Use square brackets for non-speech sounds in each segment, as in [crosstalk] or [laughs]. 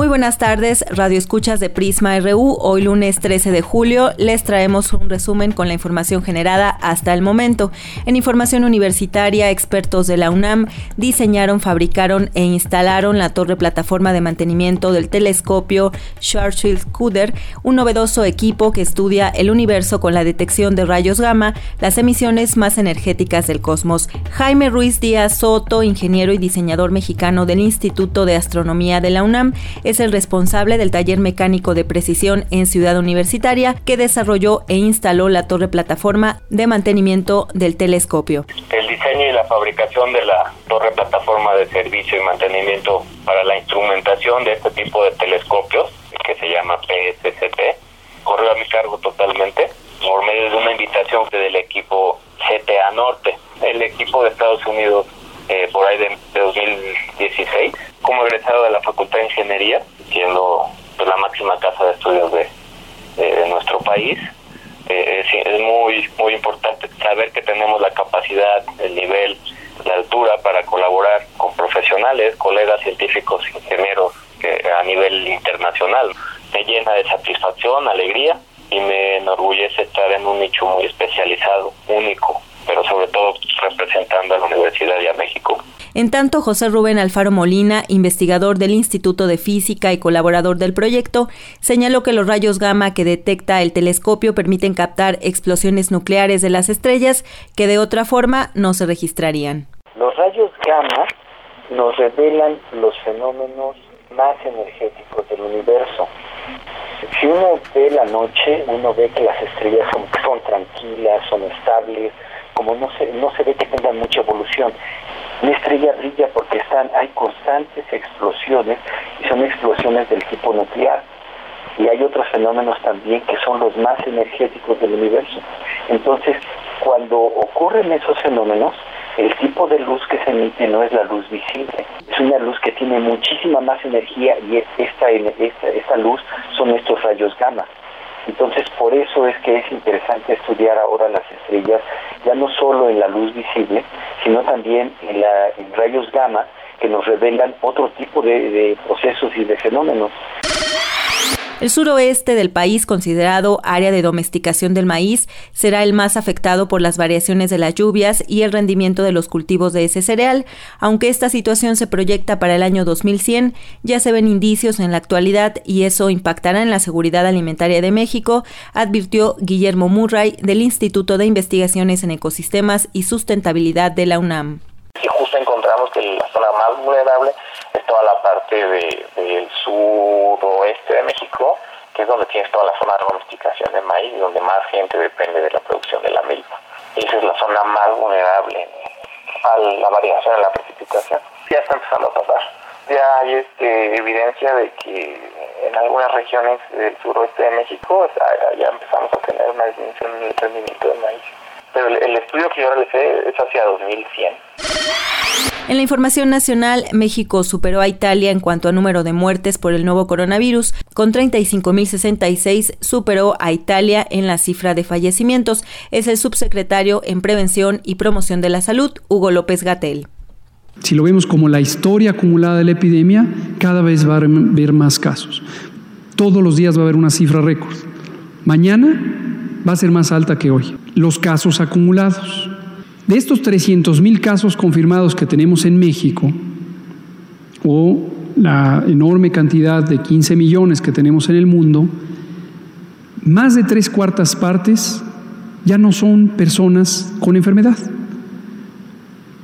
Muy buenas tardes, Radio Escuchas de Prisma RU. Hoy lunes 13 de julio les traemos un resumen con la información generada hasta el momento. En información universitaria, expertos de la UNAM diseñaron, fabricaron e instalaron la torre plataforma de mantenimiento del telescopio Schwarzschild Kuder, un novedoso equipo que estudia el universo con la detección de rayos gamma, las emisiones más energéticas del cosmos. Jaime Ruiz Díaz Soto, ingeniero y diseñador mexicano del Instituto de Astronomía de la UNAM, es el responsable del taller mecánico de precisión en Ciudad Universitaria que desarrolló e instaló la torre plataforma de mantenimiento del telescopio. El diseño y la fabricación de la torre plataforma de servicio y mantenimiento para la instrumentación de este tipo de telescopios, que se llama PSCT, corrió a mi cargo totalmente por medio de una invitación del equipo CTA Norte. El equipo de Estados Unidos eh, por ahí de, 2016, como egresado de la Facultad de Ingeniería, siendo pues, la máxima casa de estudios de, nuestro país. Eh, es, muy, muy importante saber que tenemos la capacidad, el nivel, la altura para colaborar con profesionales, colegas científicos, ingenieros a nivel internacional. Me llena de satisfacción, alegría y me enorgullece estar en un nicho muy especializado, único, pero sobre todo representando a la Universidad y a México. En tanto, José Rubén Alfaro Molina, investigador del Instituto de Física y colaborador del proyecto, señaló que los rayos gamma que detecta el telescopio permiten captar explosiones nucleares de las estrellas que de otra forma no se registrarían. Los rayos gamma nos revelan los fenómenos más energéticos del universo. Si uno ve la noche, uno ve que las estrellas son, son tranquilas, son estables, como no se, no se ve que tengan mucha evolución. Una estrella brilla porque están, hay constantes explosiones y son explosiones del tipo nuclear. Y hay otros fenómenos también que son los más energéticos del universo. Entonces, cuando ocurren esos fenómenos, el tipo de luz que se emite no es la luz visible, es una luz que tiene muchísima más energía y esta, esta, esta luz son estos rayos gamma. Entonces, por eso es que es interesante estudiar ahora las estrellas, ya no solo en la luz visible, sino también en, la, rayos gamma que nos revelan otro tipo de procesos y de fenómenos. El suroeste del país, considerado área de domesticación del maíz, será el más afectado por las variaciones de las lluvias y el rendimiento de los cultivos de ese cereal. Aunque esta situación se proyecta para el año 2100, ya se ven indicios en la actualidad y eso impactará en la seguridad alimentaria de México, advirtió Guillermo Murray del Instituto de Investigaciones en Ecosistemas y Sustentabilidad de la UNAM. Y justo encontramos que la zona más vulnerable es toda la parte del suroeste de México, que es donde tienes toda la zona de domesticación de maíz donde más gente depende de la producción de la milpa. Esa es la zona más vulnerable a la variación en la precipitación. Ya está empezando a pasar. Ya hay este, evidencia de que en algunas regiones del suroeste de México ya empezamos a tener una disminución en el rendimiento del maíz. Pero el, el estudio que yo realicé es hacia 2100. En la información nacional, México superó a Italia en cuanto a número de muertes por el nuevo coronavirus. Con 35.066 superó a Italia en la cifra de fallecimientos. Es el subsecretario en Prevención y Promoción de la Salud, Hugo López Gatel. Si lo vemos como la historia acumulada de la epidemia, cada vez va a haber más casos. Todos los días va a haber una cifra récord. Mañana va a ser más alta que hoy. Los casos acumulados. De estos 300 mil casos confirmados que tenemos en México, o la enorme cantidad de 15 millones que tenemos en el mundo, más de tres cuartas partes ya no son personas con enfermedad.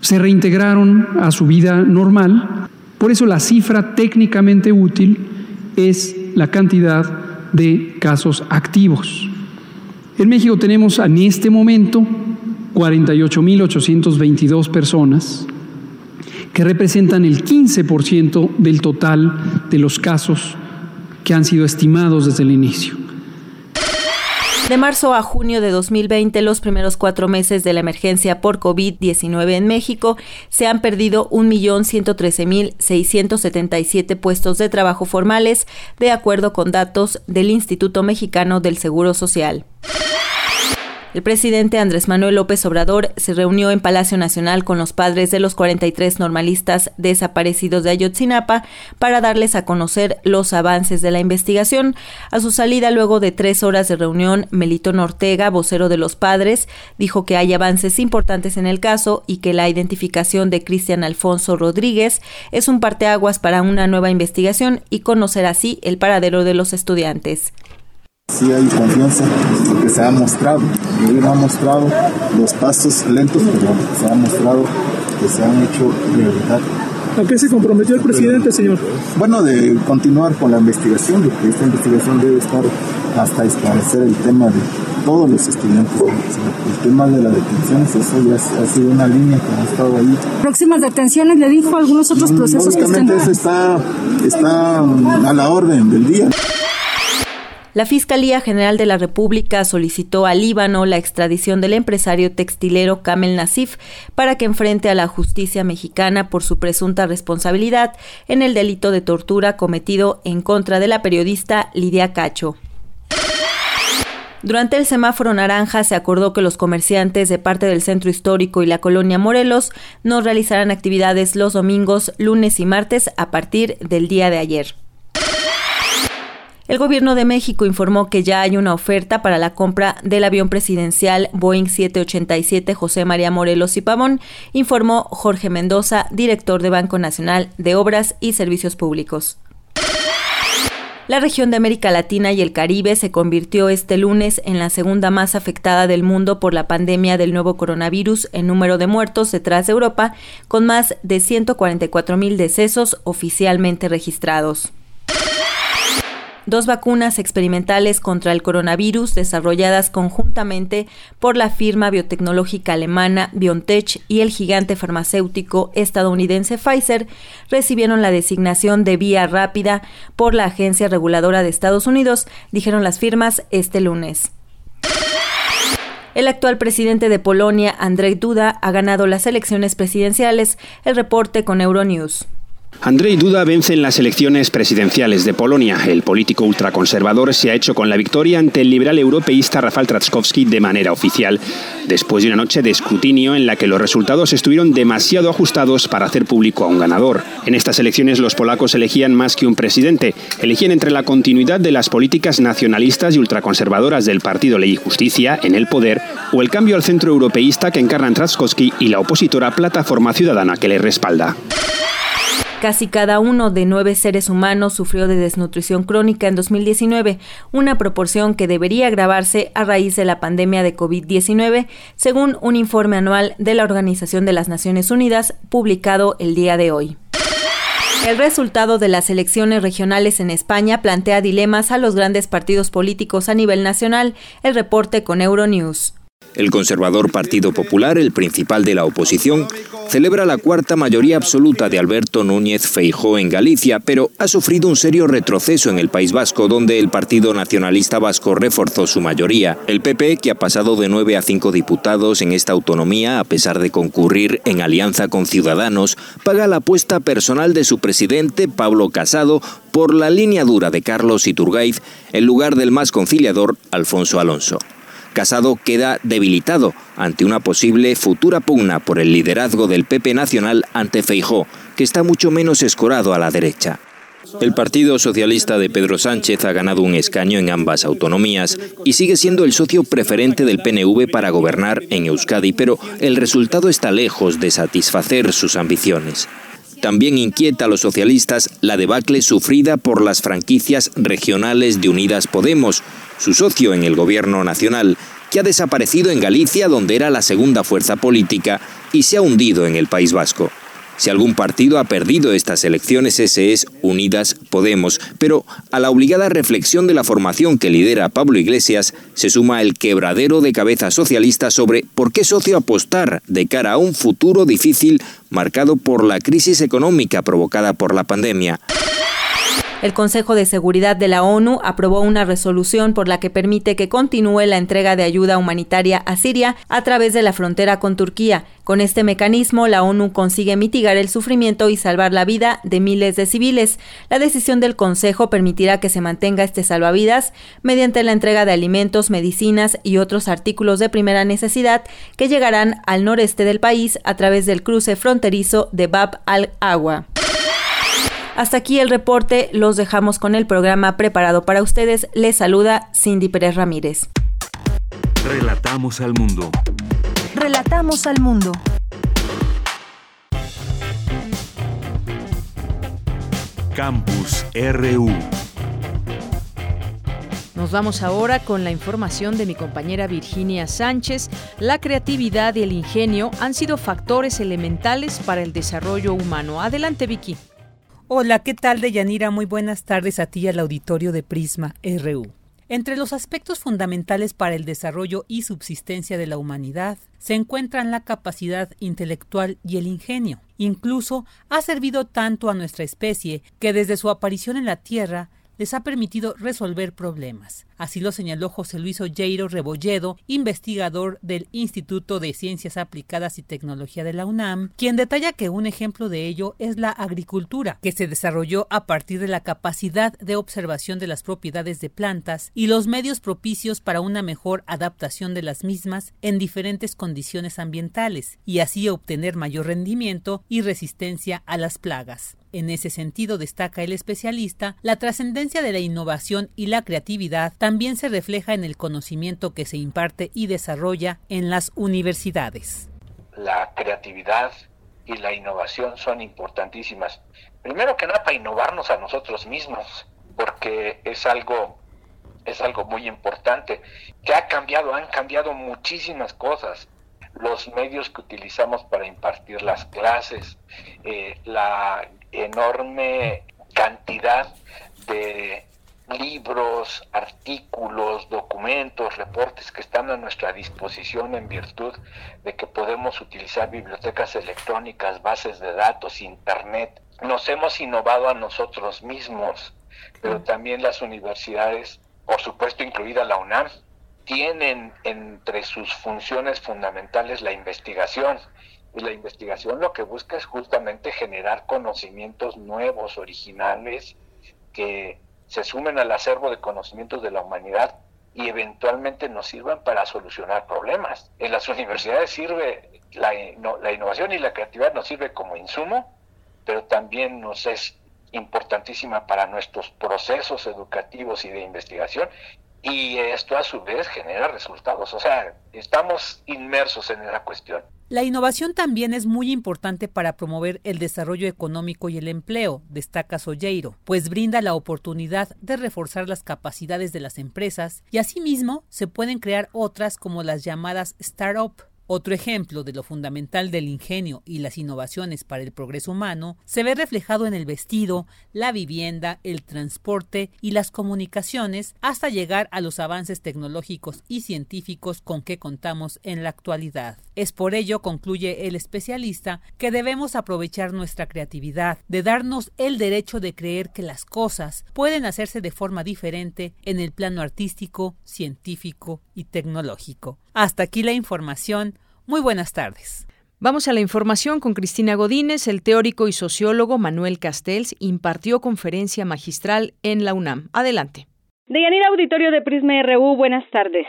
Se reintegraron a su vida normal. Por eso la cifra técnicamente útil es la cantidad de casos activos. En México tenemos en este momento 48.822 personas que representan el 15% del total de los casos que han sido estimados desde el inicio. De marzo a junio de 2020, los primeros cuatro meses de la emergencia por COVID-19 en México, se han perdido 1.113.677 puestos de trabajo formales, de acuerdo con datos del Instituto Mexicano del Seguro Social. El presidente Andrés Manuel López Obrador se reunió en Palacio Nacional con los padres de los 43 normalistas desaparecidos de Ayotzinapa para darles a conocer los avances de la investigación. A su salida, luego de tres horas de reunión, Melito Ortega, vocero de los padres, dijo que hay avances importantes en el caso y que la identificación de Cristian Alfonso Rodríguez es un parteaguas para una nueva investigación y conocer así el paradero de los estudiantes. Sí hay confianza porque se ha mostrado, gobierno ha mostrado los pasos lentos, pero se ha mostrado que se han hecho realidad. ¿A qué se comprometió el presidente, señor? Bueno, de continuar con la investigación, porque esta investigación debe estar hasta esclarecer el tema de todos los estudiantes. El tema de las detenciones, eso ya ha sido una línea que ha estado ahí. ¿Próximas detenciones le dijo algunos otros mm, procesos que están? eso está, está a la orden del día. La Fiscalía General de la República solicitó al Líbano la extradición del empresario textilero Kamel Nasif para que enfrente a la justicia mexicana por su presunta responsabilidad en el delito de tortura cometido en contra de la periodista Lidia Cacho. Durante el semáforo naranja se acordó que los comerciantes de parte del centro histórico y la colonia Morelos no realizarán actividades los domingos, lunes y martes a partir del día de ayer. El gobierno de México informó que ya hay una oferta para la compra del avión presidencial Boeing 787 José María Morelos y Pavón, informó Jorge Mendoza, director de Banco Nacional de Obras y Servicios Públicos. La región de América Latina y el Caribe se convirtió este lunes en la segunda más afectada del mundo por la pandemia del nuevo coronavirus en número de muertos detrás de Europa, con más de 144 mil decesos oficialmente registrados. Dos vacunas experimentales contra el coronavirus desarrolladas conjuntamente por la firma biotecnológica alemana BioNTech y el gigante farmacéutico estadounidense Pfizer recibieron la designación de vía rápida por la Agencia Reguladora de Estados Unidos, dijeron las firmas este lunes. El actual presidente de Polonia, Andrzej Duda, ha ganado las elecciones presidenciales. El reporte con Euronews. Andrzej Duda vence en las elecciones presidenciales de Polonia. El político ultraconservador se ha hecho con la victoria ante el liberal europeísta Rafał Trzaskowski de manera oficial, después de una noche de escrutinio en la que los resultados estuvieron demasiado ajustados para hacer público a un ganador. En estas elecciones los polacos elegían más que un presidente, elegían entre la continuidad de las políticas nacionalistas y ultraconservadoras del Partido Ley y Justicia en el poder o el cambio al centro europeísta que encarnan Trzaskowski y la opositora Plataforma Ciudadana que le respalda. Casi cada uno de nueve seres humanos sufrió de desnutrición crónica en 2019, una proporción que debería agravarse a raíz de la pandemia de COVID-19, según un informe anual de la Organización de las Naciones Unidas publicado el día de hoy. El resultado de las elecciones regionales en España plantea dilemas a los grandes partidos políticos a nivel nacional. El reporte con Euronews. El conservador Partido Popular, el principal de la oposición, celebra la cuarta mayoría absoluta de Alberto Núñez Feijó en Galicia, pero ha sufrido un serio retroceso en el País Vasco, donde el Partido Nacionalista Vasco reforzó su mayoría. El PP, que ha pasado de nueve a cinco diputados en esta autonomía, a pesar de concurrir en alianza con Ciudadanos, paga la apuesta personal de su presidente, Pablo Casado, por la línea dura de Carlos Iturgaiz en lugar del más conciliador, Alfonso Alonso. Casado queda debilitado ante una posible futura pugna por el liderazgo del PP Nacional ante Feijó, que está mucho menos escorado a la derecha. El Partido Socialista de Pedro Sánchez ha ganado un escaño en ambas autonomías y sigue siendo el socio preferente del PNV para gobernar en Euskadi, pero el resultado está lejos de satisfacer sus ambiciones. También inquieta a los socialistas la debacle sufrida por las franquicias regionales de Unidas Podemos, su socio en el gobierno nacional, que ha desaparecido en Galicia, donde era la segunda fuerza política, y se ha hundido en el País Vasco. Si algún partido ha perdido estas elecciones, ese es Unidas Podemos. Pero a la obligada reflexión de la formación que lidera Pablo Iglesias se suma el quebradero de cabeza socialista sobre por qué socio apostar de cara a un futuro difícil marcado por la crisis económica provocada por la pandemia. El Consejo de Seguridad de la ONU aprobó una resolución por la que permite que continúe la entrega de ayuda humanitaria a Siria a través de la frontera con Turquía. Con este mecanismo, la ONU consigue mitigar el sufrimiento y salvar la vida de miles de civiles. La decisión del Consejo permitirá que se mantenga este salvavidas mediante la entrega de alimentos, medicinas y otros artículos de primera necesidad que llegarán al noreste del país a través del cruce fronterizo de Bab al-Agua. Hasta aquí el reporte, los dejamos con el programa preparado para ustedes. Les saluda Cindy Pérez Ramírez. Relatamos al mundo. Relatamos al mundo. Campus RU. Nos vamos ahora con la información de mi compañera Virginia Sánchez. La creatividad y el ingenio han sido factores elementales para el desarrollo humano. Adelante, Vicky. Hola, ¿qué tal, Deyanira? Muy buenas tardes a ti y al auditorio de Prisma RU. Entre los aspectos fundamentales para el desarrollo y subsistencia de la humanidad se encuentran la capacidad intelectual y el ingenio. Incluso ha servido tanto a nuestra especie que desde su aparición en la Tierra les ha permitido resolver problemas. Así lo señaló José Luis Olleiro Rebolledo, investigador del Instituto de Ciencias Aplicadas y Tecnología de la UNAM, quien detalla que un ejemplo de ello es la agricultura, que se desarrolló a partir de la capacidad de observación de las propiedades de plantas y los medios propicios para una mejor adaptación de las mismas en diferentes condiciones ambientales, y así obtener mayor rendimiento y resistencia a las plagas. En ese sentido, destaca el especialista, la trascendencia de la innovación y la creatividad también se refleja en el conocimiento que se imparte y desarrolla en las universidades. La creatividad y la innovación son importantísimas. Primero que nada para innovarnos a nosotros mismos, porque es algo es algo muy importante. que ha cambiado? Han cambiado muchísimas cosas. Los medios que utilizamos para impartir las clases, eh, la enorme cantidad de libros, artículos, documentos, reportes que están a nuestra disposición en virtud de que podemos utilizar bibliotecas electrónicas, bases de datos, internet. Nos hemos innovado a nosotros mismos, pero también las universidades, por supuesto incluida la UNAM, tienen entre sus funciones fundamentales la investigación. Y la investigación lo que busca es justamente generar conocimientos nuevos, originales, que se sumen al acervo de conocimientos de la humanidad y eventualmente nos sirvan para solucionar problemas. En las [laughs] universidades sirve la, la innovación y la creatividad nos sirve como insumo, pero también nos es importantísima para nuestros procesos educativos y de investigación y esto a su vez genera resultados. O sea, estamos inmersos en esa cuestión. La innovación también es muy importante para promover el desarrollo económico y el empleo, destaca Solleiro, pues brinda la oportunidad de reforzar las capacidades de las empresas y asimismo se pueden crear otras como las llamadas startup otro ejemplo de lo fundamental del ingenio y las innovaciones para el progreso humano se ve reflejado en el vestido, la vivienda, el transporte y las comunicaciones hasta llegar a los avances tecnológicos y científicos con que contamos en la actualidad. Es por ello, concluye el especialista, que debemos aprovechar nuestra creatividad, de darnos el derecho de creer que las cosas pueden hacerse de forma diferente en el plano artístico, científico y tecnológico. Hasta aquí la información. Muy buenas tardes. Vamos a la información con Cristina Godínez. El teórico y sociólogo Manuel Castells impartió conferencia magistral en la UNAM. Adelante. Deyanira Auditorio de Prisma RU, buenas tardes.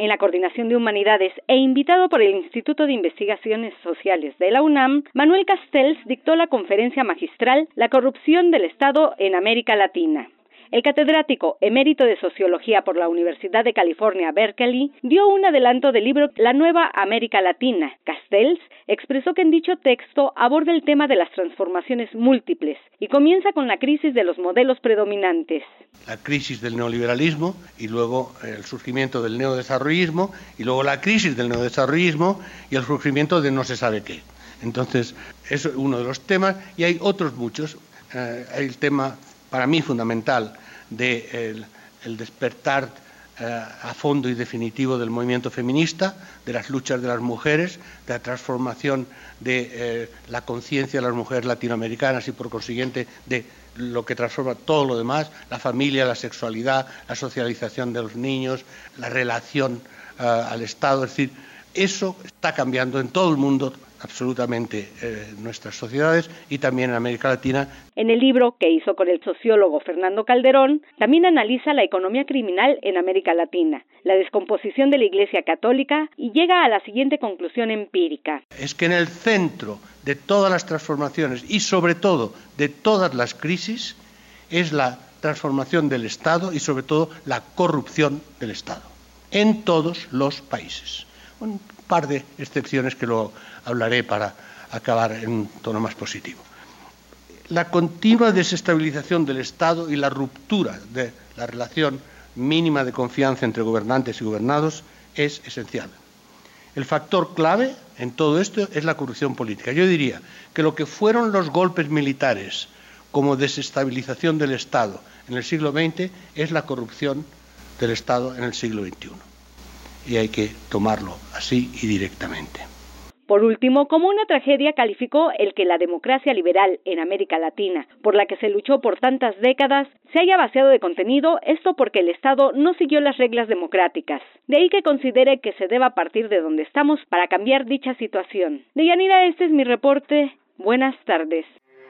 En la Coordinación de Humanidades e invitado por el Instituto de Investigaciones Sociales de la UNAM, Manuel Castells dictó la conferencia magistral La corrupción del Estado en América Latina. El catedrático emérito de Sociología por la Universidad de California, Berkeley, dio un adelanto del libro La Nueva América Latina. Castells expresó que en dicho texto aborda el tema de las transformaciones múltiples y comienza con la crisis de los modelos predominantes. La crisis del neoliberalismo y luego el surgimiento del neodesarrollismo y luego la crisis del neodesarrollismo y el surgimiento de no se sabe qué. Entonces, es uno de los temas y hay otros muchos. Eh, el tema, para mí, fundamental de el, despertar eh, a fondo y definitivo del movimiento feminista, de las luchas de las mujeres, de la transformación de eh, la conciencia de las mujeres latinoamericanas y, por consiguiente, de lo que transforma todo lo demás, la familia, la sexualidad, la socialización de los niños, la relación al Estado. Es decir, eso está cambiando en todo el mundo absolutamente eh, nuestras sociedades y también en América Latina. En el libro que hizo con el sociólogo Fernando Calderón, también analiza la economía criminal en América Latina, la descomposición de la Iglesia Católica y llega a la siguiente conclusión empírica. Es que en el centro de todas las transformaciones y sobre todo de todas las crisis es la transformación del Estado y sobre todo la corrupción del Estado en todos los países par de excepciones que luego hablaré para acabar en un tono más positivo. La continua desestabilización del Estado y la ruptura de la relación mínima de confianza entre gobernantes y gobernados es esencial. El factor clave en todo esto es la corrupción política. Yo diría que lo que fueron los golpes militares como desestabilización del Estado en el siglo XX es la corrupción del Estado en el siglo XXI y hay que tomarlo así y directamente. Por último, como una tragedia calificó el que la democracia liberal en América Latina, por la que se luchó por tantas décadas, se haya vaciado de contenido, esto porque el Estado no siguió las reglas democráticas. De ahí que considere que se deba partir de donde estamos para cambiar dicha situación. Deyanira, este es mi reporte. Buenas tardes.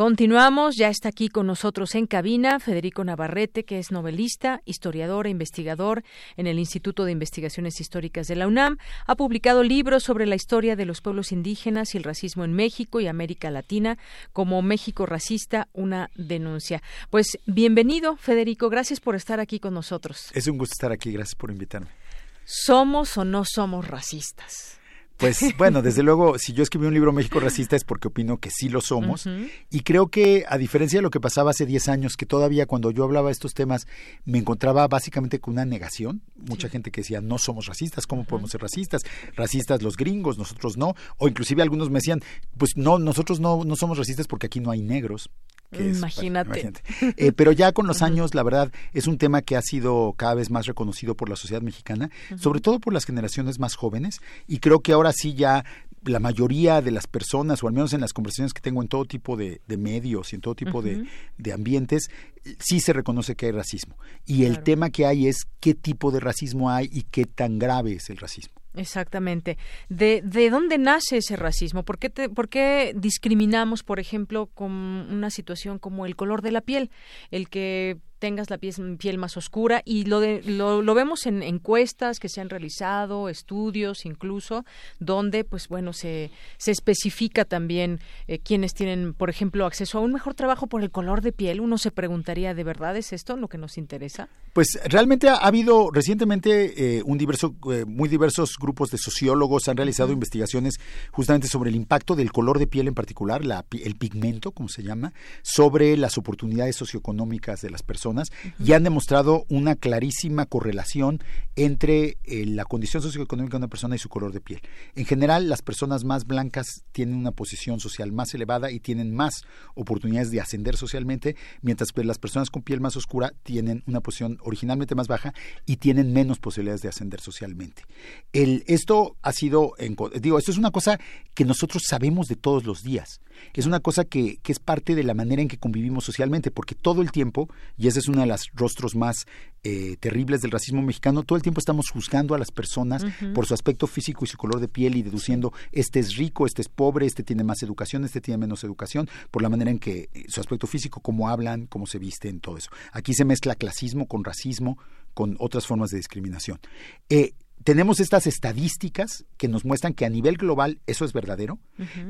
Continuamos, ya está aquí con nosotros en cabina Federico Navarrete, que es novelista, historiador e investigador en el Instituto de Investigaciones Históricas de la UNAM. Ha publicado libros sobre la historia de los pueblos indígenas y el racismo en México y América Latina, como México racista, una denuncia. Pues bienvenido, Federico, gracias por estar aquí con nosotros. Es un gusto estar aquí, gracias por invitarme. ¿Somos o no somos racistas? Pues [laughs] bueno, desde luego, si yo escribí un libro México racista es porque opino que sí lo somos. Y creo que, a diferencia de lo que pasaba hace 10 años, que todavía cuando yo hablaba de estos temas me encontraba básicamente con una negación. Mucha gente que decía, no somos racistas, ¿cómo podemos ser racistas? Racistas los gringos, nosotros no. O inclusive algunos me decían, pues no, nosotros no, no somos racistas porque aquí no hay negros imagínate. Eh, pero ya con los años, la verdad, es un tema que ha sido cada vez más reconocido por la sociedad mexicana, sobre todo por las generaciones más jóvenes, y creo que ahora sí ya la mayoría de las personas, o al menos en las conversaciones que tengo en todo tipo de, medios y en todo tipo de, ambientes, sí se reconoce que hay racismo. Y el tema que hay es qué tipo de racismo hay y qué tan grave es el racismo. Exactamente. ¿De, ¿De dónde nace ese racismo? ¿Por qué, ¿Por qué discriminamos, por ejemplo, con una situación como el color de la piel? El que tengas la piel, más oscura y lo, de, lo, lo, vemos en encuestas que se han realizado, estudios incluso, donde pues bueno se, se especifica también eh, quienes tienen, por ejemplo, acceso a un mejor trabajo por el color de piel. Uno se preguntaría, ¿de verdad es esto lo que nos interesa? Pues realmente ha, habido recientemente eh, un diverso, eh, muy diversos grupos de sociólogos han realizado investigaciones justamente sobre el impacto del color de piel en particular, la, el pigmento, como se llama, sobre las oportunidades socioeconómicas de las personas y han demostrado una clarísima correlación entre eh, la condición socioeconómica de una persona y su color de piel. En general, las personas más blancas tienen una posición social más elevada y tienen más oportunidades de ascender socialmente, mientras que las personas con piel más oscura tienen una posición originalmente más baja y tienen menos posibilidades de ascender socialmente. El, esto ha sido, digo, esto es una cosa que nosotros sabemos de todos los días es una cosa que, que, es parte de la manera en que convivimos socialmente, porque todo el tiempo, y ese es uno de los rostros más eh, terribles del racismo mexicano, todo el tiempo estamos juzgando a las personas por su aspecto físico y su color de piel y deduciendo, este es rico, este es pobre, este tiene más educación, este tiene menos educación, por la manera en que eh, su aspecto físico, cómo hablan, cómo se visten, todo eso. Aquí se mezcla clasismo con racismo, con otras formas de discriminación. Eh, tenemos estas estadísticas que nos muestran que a nivel global eso es verdadero,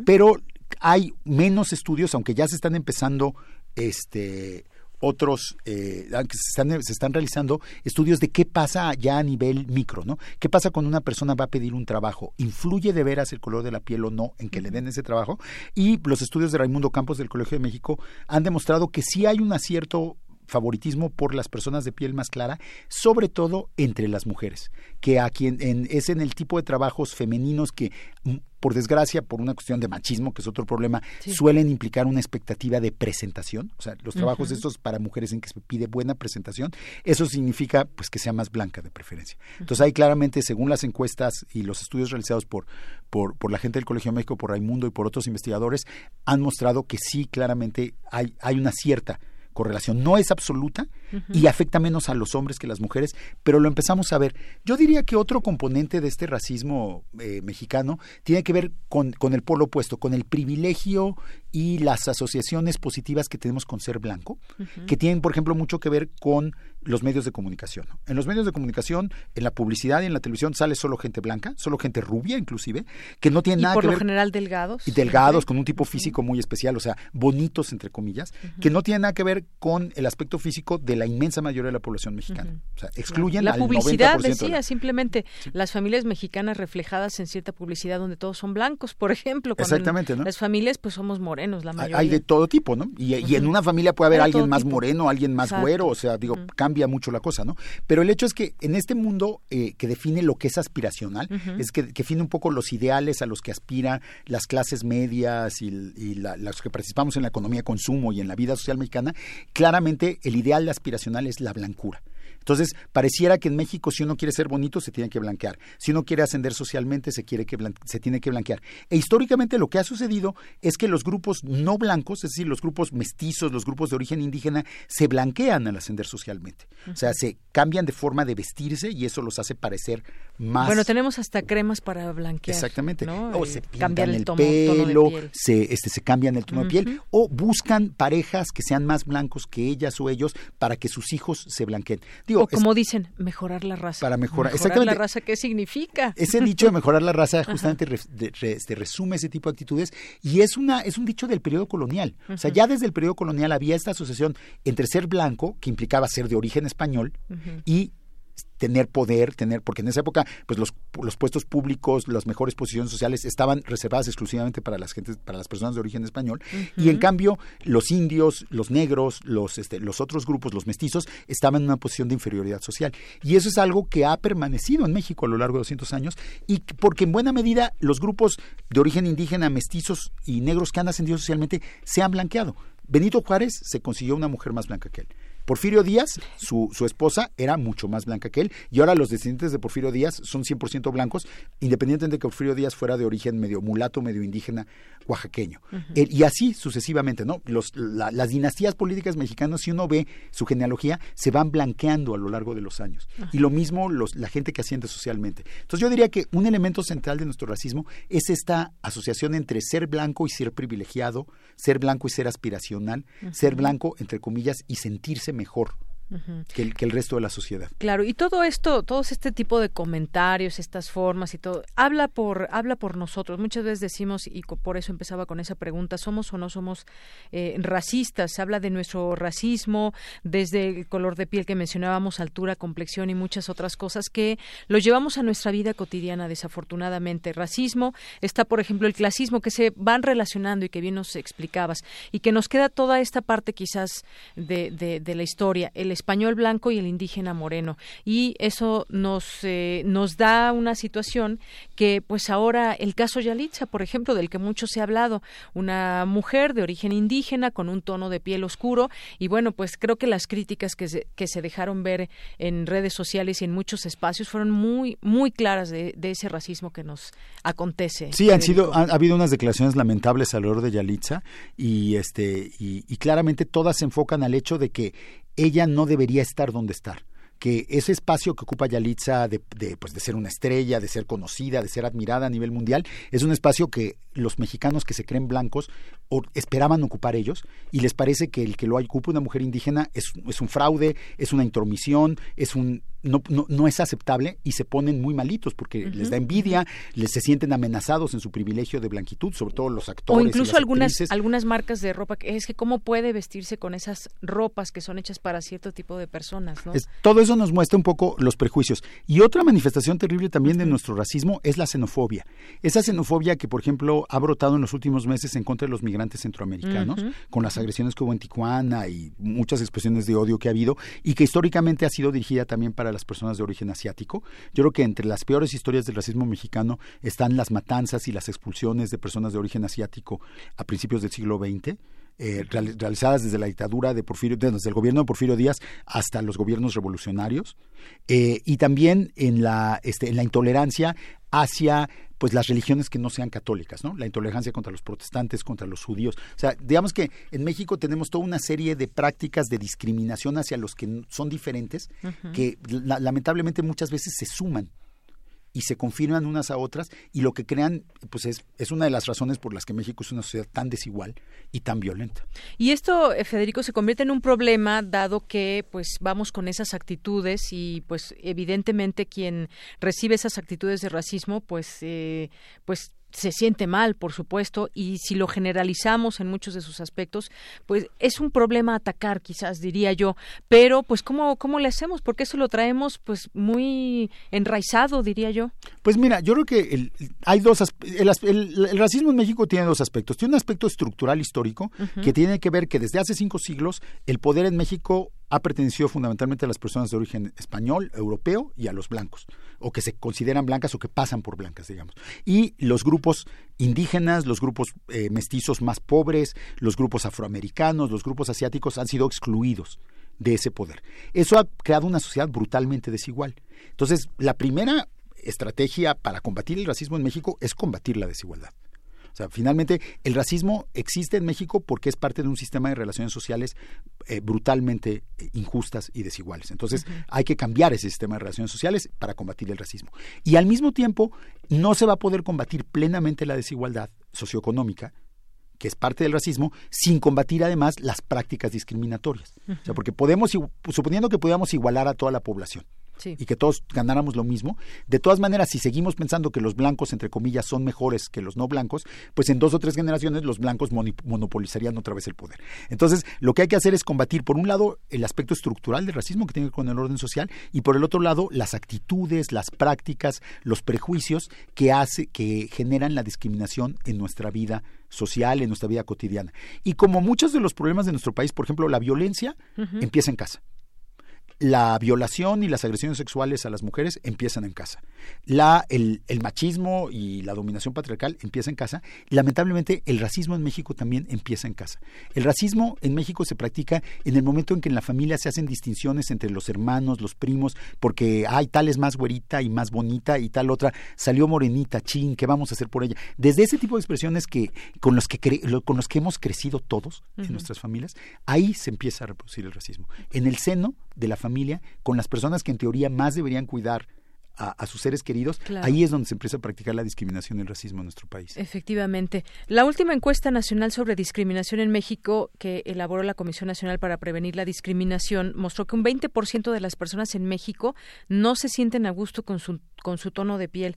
pero hay menos estudios, aunque ya se están empezando este, otros, eh, se están, se están realizando estudios de qué pasa ya a nivel micro, ¿no? ¿Qué pasa cuando una persona va a pedir un trabajo? ¿Influye de veras el color de la piel o no en que le den ese trabajo? Y los estudios de Raimundo Campos del Colegio de México han demostrado que sí hay un cierto favoritismo por las personas de piel más clara, sobre todo entre las mujeres, que a quien es en el tipo de trabajos femeninos que mm, por desgracia, por una cuestión de machismo, que es otro problema, suelen implicar una expectativa de presentación. O sea, los trabajos estos para mujeres en que se pide buena presentación, eso significa pues que sea más blanca de preferencia. Entonces ahí claramente, según las encuestas y los estudios realizados por, por, por la gente del Colegio de México, por Raimundo y por otros investigadores, han mostrado que sí, claramente hay, hay una cierta correlación. No es absoluta y afecta menos a los hombres que a las mujeres, pero lo empezamos a ver. Yo diría que otro componente de este racismo eh, mexicano tiene que ver con, con, el polo opuesto, con el privilegio y las asociaciones positivas que tenemos con ser blanco, que tienen, por ejemplo, mucho que ver con los medios de comunicación. En los medios de comunicación, en la publicidad y en la televisión sale solo gente blanca, solo gente rubia inclusive, que no tiene nada por que lo general delgados. Y delgados, con un tipo físico muy especial, o sea, bonitos entre comillas, que no tiene nada que ver con el aspecto físico de la inmensa mayoría de la población mexicana. O sea, excluyen la al publicidad 90% decía de la- simplemente las familias mexicanas reflejadas en cierta publicidad donde todos son blancos, por ejemplo, cuando Exactamente, ¿no? Las familias pues somos morenos la Hay- mayoría. Hay de todo tipo, ¿no? Y, y en una familia puede haber Hay alguien más tipo. moreno, alguien más Exacto. güero, o sea, digo, cambia mucho la cosa, ¿no? Pero el hecho es que en este mundo eh, que define lo que es aspiracional, es que, que define un poco los ideales a los que aspiran las clases medias y, y la- los que participamos en la economía de consumo y en la vida social mexicana, claramente el ideal aspiracional es la blancura. Entonces, pareciera que en México si uno quiere ser bonito se tiene que blanquear. Si uno quiere ascender socialmente se, quiere que se tiene que blanquear. E históricamente lo que ha sucedido es que los grupos no blancos, es decir, los grupos mestizos, los grupos de origen indígena, se blanquean al ascender socialmente. O sea, se cambian de forma de vestirse y eso los hace parecer más... Bueno, tenemos hasta cremas para blanquear. Exactamente. ¿no? O Eh, se pintan cambiar el, el, tomo- pelo, tono de se, este, se cambian el tono de piel, o buscan parejas que sean más blancos que ellas o ellos para que sus hijos se blanqueen. Digo, o como dicen, mejorar la raza. Para mejorar- la exactamente. raza, ¿qué significa? ese dicho de mejorar la raza [laughs] justamente re- de- re- este, resume ese tipo de actitudes y es una es un dicho del periodo colonial. O sea, ya desde el periodo colonial había esta asociación entre ser blanco, que implicaba ser de origen español, y tener poder, tener, porque en esa época, pues los, los puestos públicos, las mejores posiciones sociales estaban reservadas exclusivamente para las gentes, para las personas de origen español, y en cambio los indios, los negros, los, este, los otros grupos, los mestizos, estaban en una posición de inferioridad social. Y eso es algo que ha permanecido en México a lo largo de 200 años, y que- porque en buena medida los grupos de origen indígena, mestizos y negros que han ascendido socialmente se han blanqueado. Benito Juárez se consiguió una mujer más blanca que él. Porfirio Díaz, su, su esposa, era mucho más blanca que él, y ahora los descendientes de Porfirio Díaz son 100% blancos, independientemente de que Porfirio Díaz fuera de origen medio mulato, medio indígena, oaxaqueño. El- y así sucesivamente, ¿no? Los, la- las dinastías políticas mexicanas, si uno ve su genealogía, se van blanqueando a lo largo de los años. Ajá. Y lo mismo los, la gente que asciende socialmente. Entonces yo diría que un elemento central de nuestro racismo es esta asociación entre ser blanco y ser privilegiado, ser blanco y ser aspiracional, ser blanco, entre comillas, y sentirse mejor Que el, que el resto de la sociedad. Claro, y todo esto, todos este tipo de comentarios, estas formas y todo, habla por, habla por nosotros. Muchas veces decimos, y por eso empezaba con esa pregunta, ¿somos o no somos eh, racistas? Se habla de nuestro racismo, desde el color de piel que mencionábamos, altura, complexión y muchas otras cosas que lo llevamos a nuestra vida cotidiana, desafortunadamente. Racismo, está por ejemplo el clasismo, que se van relacionando y que bien nos explicabas, y que nos queda toda esta parte quizás de, de, de la historia, el español blanco y el indígena moreno. Y eso nos, eh, nos da una situación que, pues ahora, el caso Yalitza, por ejemplo, del que mucho se ha hablado, una mujer de origen indígena con un tono de piel oscuro, y bueno, pues creo que las críticas que se, que se dejaron ver en redes sociales y en muchos espacios fueron muy, muy claras de, de ese racismo que nos acontece. Sí, han sido, ha, ha habido unas declaraciones lamentables alrededor de Yalitza y este y, y claramente todas se enfocan al hecho de que ella no debería estar donde estar. Que ese espacio que ocupa Yalitza de, de, pues de ser una estrella, de ser conocida, de ser admirada a nivel mundial, es un espacio que los mexicanos que se creen blancos o esperaban ocupar ellos y les parece que el que lo ocupe una mujer indígena es, es un fraude, es una intromisión, es un no, no, no, es aceptable y se ponen muy malitos porque les da envidia, les se sienten amenazados en su privilegio de blanquitud, sobre todo los actores. O incluso algunas, algunas marcas de ropa, es que cómo puede vestirse con esas ropas que son hechas para cierto tipo de personas. ¿no? todo eso nos muestra un poco los prejuicios. Y otra manifestación terrible también de nuestro racismo es la xenofobia. Esa xenofobia que, por ejemplo, ha brotado en los últimos meses en contra de los migrantes centroamericanos, con las agresiones que hubo en Tijuana y muchas expresiones de odio que ha habido, y que históricamente ha sido dirigida también para las personas de origen asiático. Yo creo que entre las peores historias del racismo mexicano están las matanzas y las expulsiones de personas de origen asiático a principios del siglo XX. Eh, realizadas desde la dictadura de Porfirio, desde el gobierno de Porfirio Díaz hasta los gobiernos revolucionarios, eh, y también en la, este, en la intolerancia hacia pues las religiones que no sean católicas, ¿no? La intolerancia contra los protestantes, contra los judíos. O sea, digamos que en México tenemos toda una serie de prácticas de discriminación hacia los que son diferentes, que lamentablemente muchas veces se suman y se confirman unas a otras y lo que crean pues es, es una de las razones por las que México es una sociedad tan desigual y tan violenta. Y esto, eh, Federico, se convierte en un problema dado que pues vamos con esas actitudes y pues evidentemente quien recibe esas actitudes de racismo pues eh, pues se siente mal, por supuesto, y si lo generalizamos en muchos de sus aspectos, pues es un problema atacar, quizás diría yo, pero pues cómo cómo le hacemos, porque eso lo traemos pues muy enraizado, diría yo. Pues mira, yo creo que el, hay dos el, el, racismo en México tiene dos aspectos. Tiene un aspecto estructural histórico que tiene que ver que desde hace cinco siglos el poder en México ha pertenecido fundamentalmente a las personas de origen español, europeo y a los blancos, o que se consideran blancas o que pasan por blancas, digamos. Y los grupos indígenas, los grupos eh, mestizos más pobres, los grupos afroamericanos, los grupos asiáticos han sido excluidos de ese poder. Eso ha creado una sociedad brutalmente desigual. Entonces, la primera estrategia para combatir el racismo en México es combatir la desigualdad. O sea, finalmente el racismo existe en México porque es parte de un sistema de relaciones sociales eh, brutalmente eh, injustas y desiguales. Entonces hay que cambiar ese sistema de relaciones sociales para combatir el racismo. Y al mismo tiempo no se va a poder combatir plenamente la desigualdad socioeconómica que es parte del racismo, sin combatir además las prácticas discriminatorias. O sea, porque podemos, suponiendo que pudiéramos igualar a toda la población, y que todos ganáramos lo mismo. De todas maneras, si seguimos pensando que los blancos, entre comillas, son mejores que los no blancos, pues en dos o tres generaciones los blancos monopolizarían otra vez el poder. Entonces, lo que hay que hacer es combatir, por un lado, el aspecto estructural del racismo que tiene que ver con el orden social y por el otro lado, las actitudes, las prácticas, los prejuicios que hace, que generan la discriminación en nuestra vida social, en nuestra vida cotidiana. Y como muchos de los problemas de nuestro país, por ejemplo, la violencia empieza en casa la violación y las agresiones sexuales a las mujeres empiezan en casa. La, el, machismo y la dominación patriarcal empieza en casa. Lamentablemente, el racismo en México también empieza en casa. El racismo en México se practica en el momento en que en la familia se hacen distinciones entre los hermanos, los primos, porque hay tal es más güerita y más bonita y tal otra salió morenita, chin, ¿qué vamos a hacer por ella? Desde ese tipo de expresiones que con los que con los que hemos crecido todos en nuestras familias, ahí se empieza a reproducir el racismo. En el seno de la familia, con las personas que en teoría más deberían cuidar a, sus seres queridos, ahí es donde se empieza a practicar la discriminación y el racismo en nuestro país. Efectivamente. La última encuesta nacional sobre discriminación en México que elaboró la Comisión Nacional para Prevenir la Discriminación mostró que un 20% de las personas en México no se sienten a gusto con su, con su tono de piel.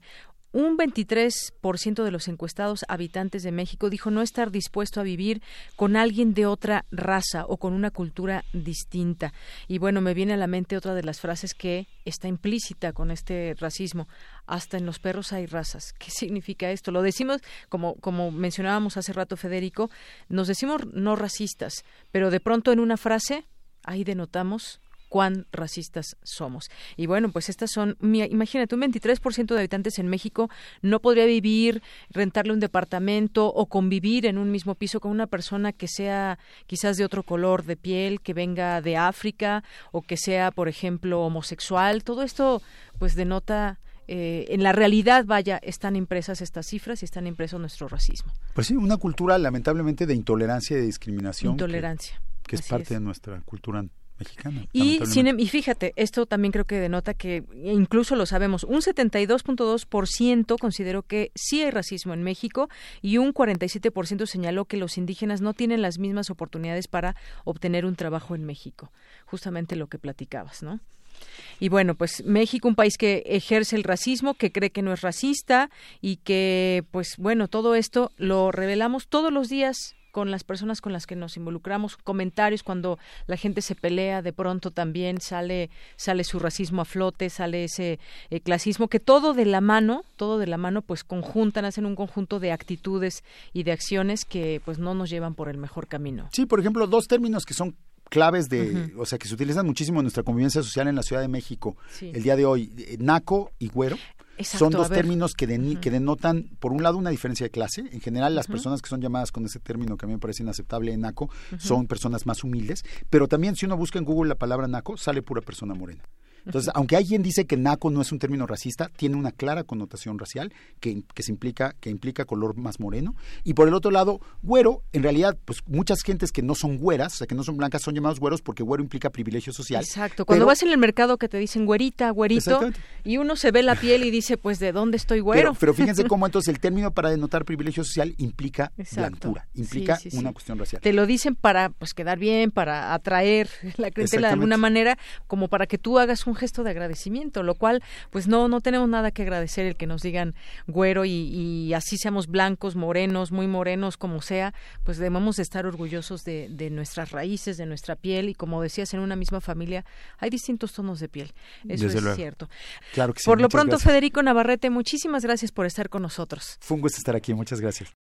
Un 23% de los encuestados habitantes de México dijo no estar dispuesto a vivir con alguien de otra raza o con una cultura distinta. Y bueno, me viene a la mente otra de las frases que está implícita con este racismo. Hasta en los perros hay razas. ¿Qué significa esto? Lo decimos, como, como mencionábamos hace rato Federico, nos decimos no racistas, pero de pronto en una frase ahí denotamos cuán racistas somos. Y bueno, pues estas son, imagínate, un 23% de habitantes en México no podría vivir, rentarle un departamento o convivir en un mismo piso con una persona que sea quizás de otro color de piel, que venga de África o que sea, por ejemplo, homosexual. Todo esto pues denota eh, en la realidad, vaya, están impresas estas cifras y están impresos nuestro racismo. Pues sí, una cultura lamentablemente de intolerancia y de discriminación. Intolerancia. Que, es parte de nuestra cultura y, em, y fíjate, esto también creo que denota que incluso lo sabemos, un 72.2% consideró que sí hay racismo en México y un 47% señaló que los indígenas no tienen las mismas oportunidades para obtener un trabajo en México. Justamente lo que platicabas, ¿no? Y bueno, pues México, un país que ejerce el racismo, que cree que no es racista y que, pues bueno, todo esto lo revelamos todos los días con las personas con las que nos involucramos, comentarios cuando la gente se pelea, de pronto también sale sale su racismo a flote, sale ese eh, clasismo que todo de la mano, todo de la mano pues conjuntan, hacen un conjunto de actitudes y de acciones que pues no nos llevan por el mejor camino. Sí, por ejemplo, dos términos que son claves de, o sea, que se utilizan muchísimo en nuestra convivencia social en la Ciudad de México el día de hoy, eh, naco y güero. Son dos términos que, que, denotan, por un lado, una diferencia de clase. En general, las personas que son llamadas con ese término, que a mí me parece inaceptable, naco, son personas más humildes. Pero también, si uno busca en Google la palabra naco, sale pura persona morena. Entonces, aunque alguien dice que naco no es un término racista, tiene una clara connotación racial que, que, se implica, que implica color más moreno. Y por el otro lado, güero, en realidad, pues muchas gentes que no son güeras, o sea, que no son blancas, son llamados güeros porque güero implica privilegio social. Exacto. Cuando vas en el mercado que te dicen güerita, güerito, y uno se ve la piel y dice, pues, ¿de dónde estoy güero? Pero, fíjense [laughs] cómo entonces el término para denotar privilegio social implica blancura, implica una cuestión racial. Te lo dicen para, pues, quedar bien, para atraer la clientela de alguna manera, como para que tú hagas un gesto de agradecimiento lo cual pues no, no tenemos nada que agradecer el que nos digan güero y, así seamos blancos, morenos, muy morenos, como sea, pues debemos estar orgullosos de, nuestras raíces, de nuestra piel y como decías, en una misma familia hay distintos tonos de piel. Eso es cierto. Claro por lo pronto, Federico Navarrete, muchísimas gracias por estar con nosotros. Fue un gusto estar aquí, muchas gracias.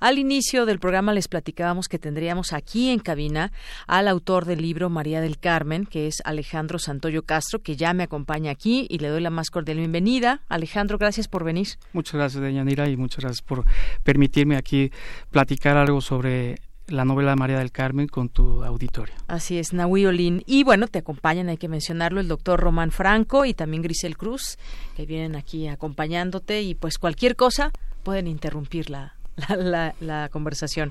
Al inicio del programa les platicábamos que tendríamos aquí en cabina al autor del libro María del Carmen, que es Alejandro Santoyo Castro, que ya me acompaña aquí y le doy la más cordial bienvenida. Alejandro, gracias por venir. Muchas gracias, Deyanira, y muchas gracias por permitirme aquí platicar algo sobre la novela María del Carmen con tu auditorio. Así es, Nahui Olin. Y bueno, te acompañan, hay que mencionarlo, el doctor Román Franco y también Grisel Cruz, que vienen aquí acompañándote y pues cualquier cosa pueden interrumpirla la, [laughs] conversación.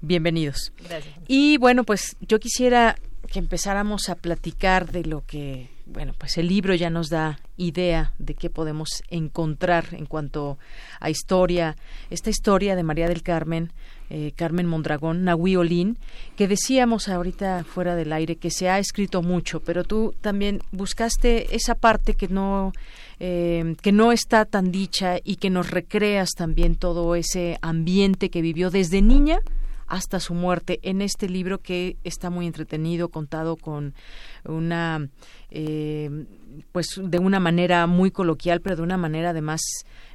Bienvenidos. Gracias. Y bueno, pues yo quisiera que empezáramos a platicar de lo que, bueno, pues el libro ya nos da idea de qué podemos encontrar en cuanto a historia, esta historia de María del Carmen, eh, Carmen Mondragón, Nahui Olin, que decíamos ahorita fuera del aire que se ha escrito mucho, pero tú también buscaste esa parte que no eh, que no está tan dicha y que nos recreas también todo ese ambiente que vivió desde niña hasta su muerte en este libro que está muy entretenido, contado con una, eh, pues de una manera muy coloquial, pero de una manera además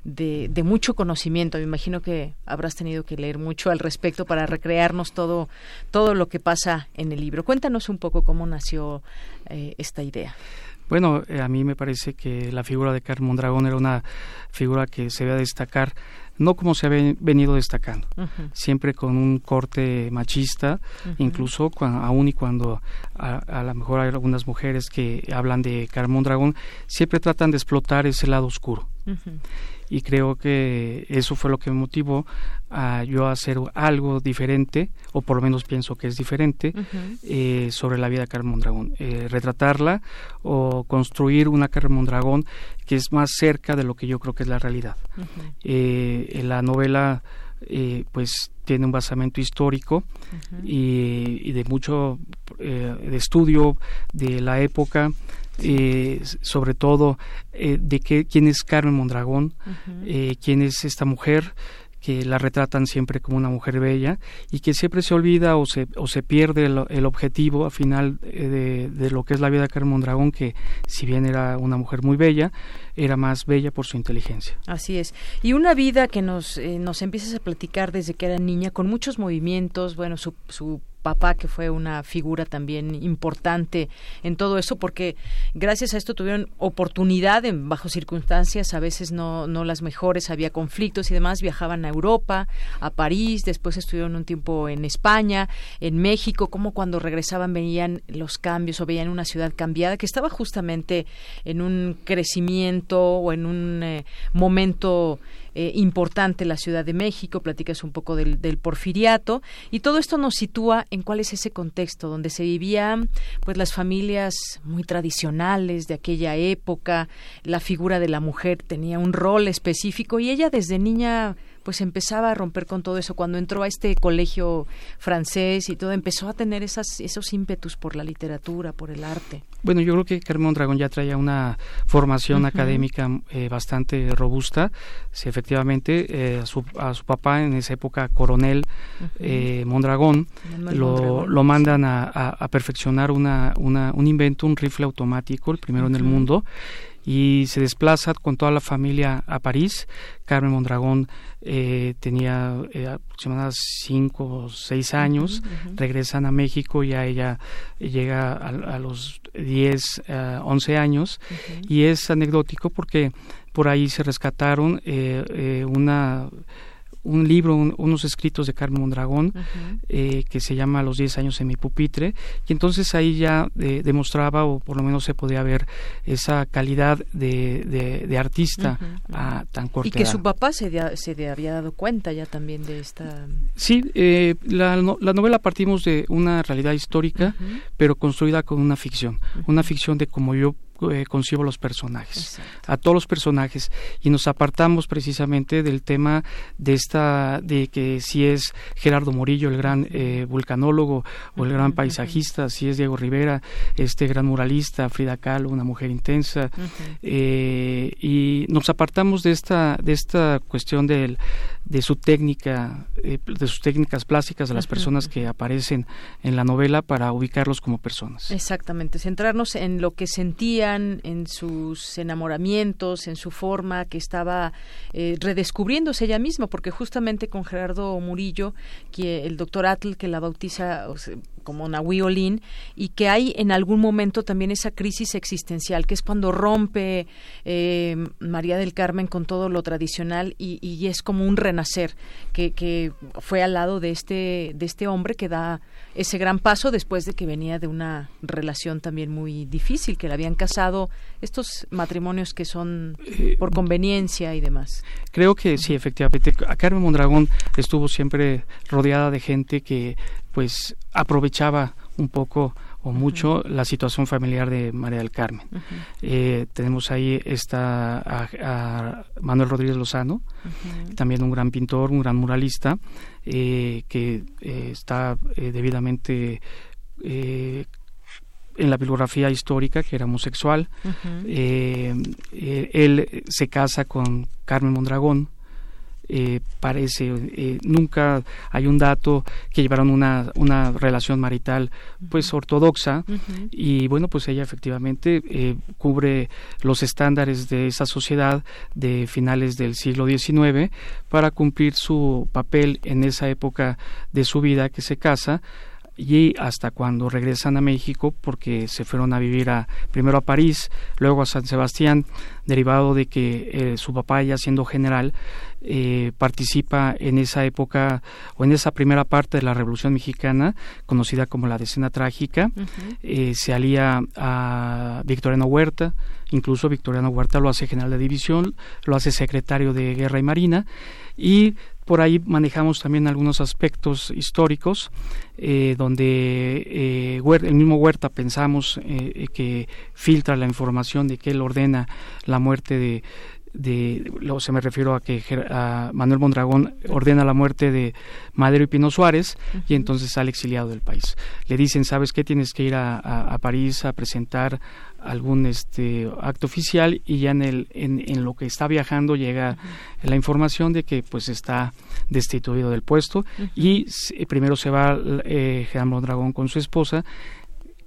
de, de, mucho conocimiento. Me imagino que habrás tenido que leer mucho al respecto para recrearnos todo, todo lo que pasa en el libro. Cuéntanos un poco cómo nació eh, esta idea. Bueno, eh, a mí me parece que la figura de Carmen Mondragón era una figura que se debe destacar, no como se ha venido destacando, siempre con un corte machista, incluso aún y cuando a, lo mejor hay algunas mujeres que hablan de Carmen Mondragón, siempre tratan de explotar ese lado oscuro y creo que eso fue lo que me motivó a yo hacer algo diferente, o por lo menos pienso que es diferente, eh, sobre la vida de Carmen Mondragón. Eh, retratarla o construir una Carmen Mondragón que es más cerca de lo que yo creo que es la realidad. Eh, en la novela pues tiene un basamento histórico y, de mucho de estudio de la época eh, sobre todo eh, de que, quién es Carmen Mondragón, eh, quién es esta mujer que la retratan siempre como una mujer bella y que siempre se olvida o se, o se pierde el, objetivo al final de, de, lo que es la vida de Carmen Mondragón, que si bien era una mujer muy bella, era más bella por su inteligencia. Así es. Y una vida que nos, nos empiezas a platicar desde que era niña, con muchos movimientos, bueno, su, su papá, que fue una figura también importante en todo eso, porque gracias a esto tuvieron oportunidad en bajo circunstancias, a veces no, no las mejores, había conflictos y demás, viajaban a Europa, a París, después estuvieron un tiempo en España, en México, como cuando regresaban veían los cambios o veían una ciudad cambiada, que estaba justamente en un crecimiento o en un eh, momento eh, importante la Ciudad de México, platicas un poco del, del porfiriato y todo esto nos sitúa en cuál es ese contexto donde se vivían pues las familias muy tradicionales de aquella época, la figura de la mujer tenía un rol específico y ella desde niña pues empezaba a romper con todo eso. Cuando entró a este colegio francés y todo, empezó a tener esas, esos ímpetus por la literatura, por el arte. Bueno, yo creo que Carmen Mondragón ya traía una formación académica eh, bastante robusta. Sí, efectivamente, eh, a, su, a, su, papá en esa época, coronel eh, Mondragón, lo, lo, mandan a, a, a perfeccionar una, una, un invento, un rifle automático, el primero en el mundo y se desplaza con toda la familia a París. Carmen Mondragón eh, tenía eh, aproximadamente cinco o seis años, uh -huh. regresan a México, ya ella llega a, a los 10, uh, 11 años uh -huh. y es anecdótico porque por ahí se rescataron eh, eh una un libro, un, unos escritos de Carmen Mondragón, uh -huh. eh, que se llama Los 10 años en mi pupitre, y entonces ahí ya eh, demostraba, o por lo menos se podía ver, esa calidad de, de, de artista uh -huh. a tan corta Y que edad. su papá se, de, se de había dado cuenta ya también de esta... Sí, eh, la, la, novela partimos de una realidad histórica, pero construida con una ficción, una ficción de como yo eh, concibo los personajes, Exacto. a todos los personajes, y nos apartamos precisamente del tema de esta, de que si es Gerardo Morillo, el gran eh, vulcanólogo, o el gran paisajista, si es Diego Rivera, este gran muralista, Frida Kahlo, una mujer intensa, eh, y nos apartamos de esta, de esta cuestión del, de su técnica, eh, de sus técnicas plásticas de las personas que aparecen en la novela para ubicarlos como personas. Exactamente, centrarnos en lo que sentían, en sus enamoramientos, en su forma que estaba eh, redescubriéndose ella misma, porque justamente con Gerardo Murillo, que el doctor Atl que la bautiza o sea, como Nahui Olin, y que hay en algún momento también esa crisis existencial, que es cuando rompe eh, María del Carmen con todo lo tradicional y, y es como un renacer que, que, fue al lado de este, de este hombre que da ese gran paso después de que venía de una relación también muy difícil, que le habían casado estos matrimonios que son por conveniencia y demás. Creo que sí, efectivamente. A Carmen Mondragón estuvo siempre rodeada de gente que pues aprovechaba un poco o mucho uh -huh. la situación familiar de María del Carmen. Uh -huh. eh, tenemos ahí está a, a Manuel Rodríguez Lozano, uh -huh. también un gran pintor, un gran muralista, eh, que eh, está debidamente en la bibliografía histórica, que era homosexual. él se casa con Carmen Mondragón, eh, parece, eh, nunca hay un dato que llevaron una, una relación marital pues ortodoxa uh -huh. y bueno pues ella efectivamente eh, cubre los estándares de esa sociedad de finales del siglo XIX para cumplir su papel en esa época de su vida que se casa y hasta cuando regresan a México porque se fueron a vivir a, primero a París, luego a San Sebastián, derivado de que eh, su papá ya siendo general eh, participa en esa época o en esa primera parte de la Revolución Mexicana, conocida como la Decena Trágica, uh -huh. eh, se alía a Victoriano Huerta, incluso Victoriano Huerta lo hace general de división, lo hace secretario de Guerra y Marina y por ahí manejamos también algunos aspectos históricos eh, donde eh, Huerta, el mismo Huerta pensamos eh, que filtra la información de que él ordena la muerte de de lo se me refiero a que a Manuel Mondragón ordena la muerte de Madero y Pino Suárez uh -huh. y entonces sale exiliado del país. Le dicen, ¿sabes qué? Tienes que ir a, a, a París a presentar algún este acto oficial y ya en el en, en lo que está viajando llega uh -huh. la información de que pues está destituido del puesto uh -huh. y primero se va eh, Gerardo Mondragón con su esposa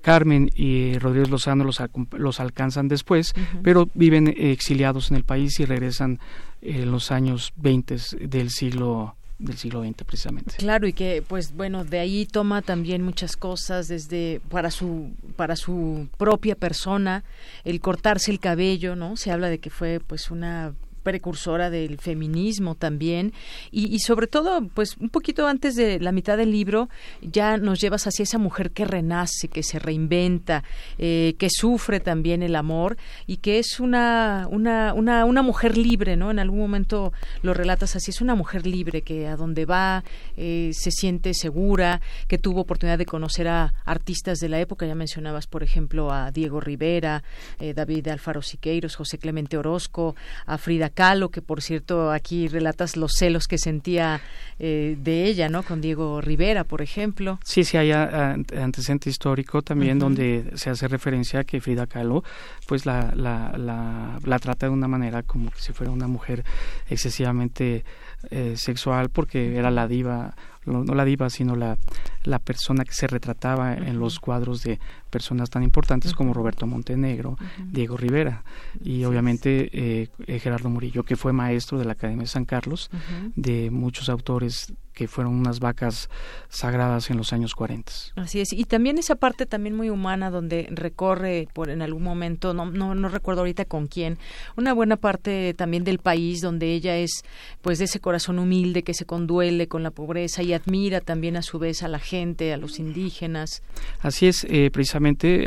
Carmen y Rodríguez Lozano los, los alcanzan después, uh -huh. pero viven exiliados en el país y regresan en los años 20 del siglo del siglo XX precisamente. Claro y que pues bueno de ahí toma también muchas cosas desde para su para su propia persona el cortarse el cabello no se habla de que fue pues una precursora del feminismo también. Y, sobre todo pues un poquito antes de la mitad del libro ya nos llevas hacia esa mujer que renace que se reinventa eh, que sufre también el amor y que es una, una, una, una mujer libre no en algún momento lo relatas así es una mujer libre que a donde va eh, se siente segura que tuvo oportunidad de conocer a artistas de la época. Ya mencionabas por ejemplo a Diego Rivera eh, David Alfaro Siqueiros José Clemente Orozco a Frida Kahlo que por cierto aquí relatas los celos que sentía eh, de ella, ¿no? Con Diego Rivera, por ejemplo. Sí, sí, hay antecedente histórico también donde se hace referencia a que Frida Kahlo, pues la, la, la, la trata de una manera como si fuera una mujer excesivamente eh, sexual porque era la diva no, la diva, sino la, la persona que se retrataba en los cuadros de personas tan importantes como Roberto Montenegro, Diego Rivera y obviamente eh, eh, Gerardo Murillo, que fue maestro de la Academia de San Carlos, de muchos autores que fueron unas vacas sagradas en los años 40. Así es, y también esa parte también muy humana donde recorre por en algún momento, no, no, no recuerdo ahorita con quién, una buena parte también del país donde ella es pues de ese corazón humilde que se conduele con la pobreza y admira también a su vez a la gente, a los indígenas. Así es, eh, precisamente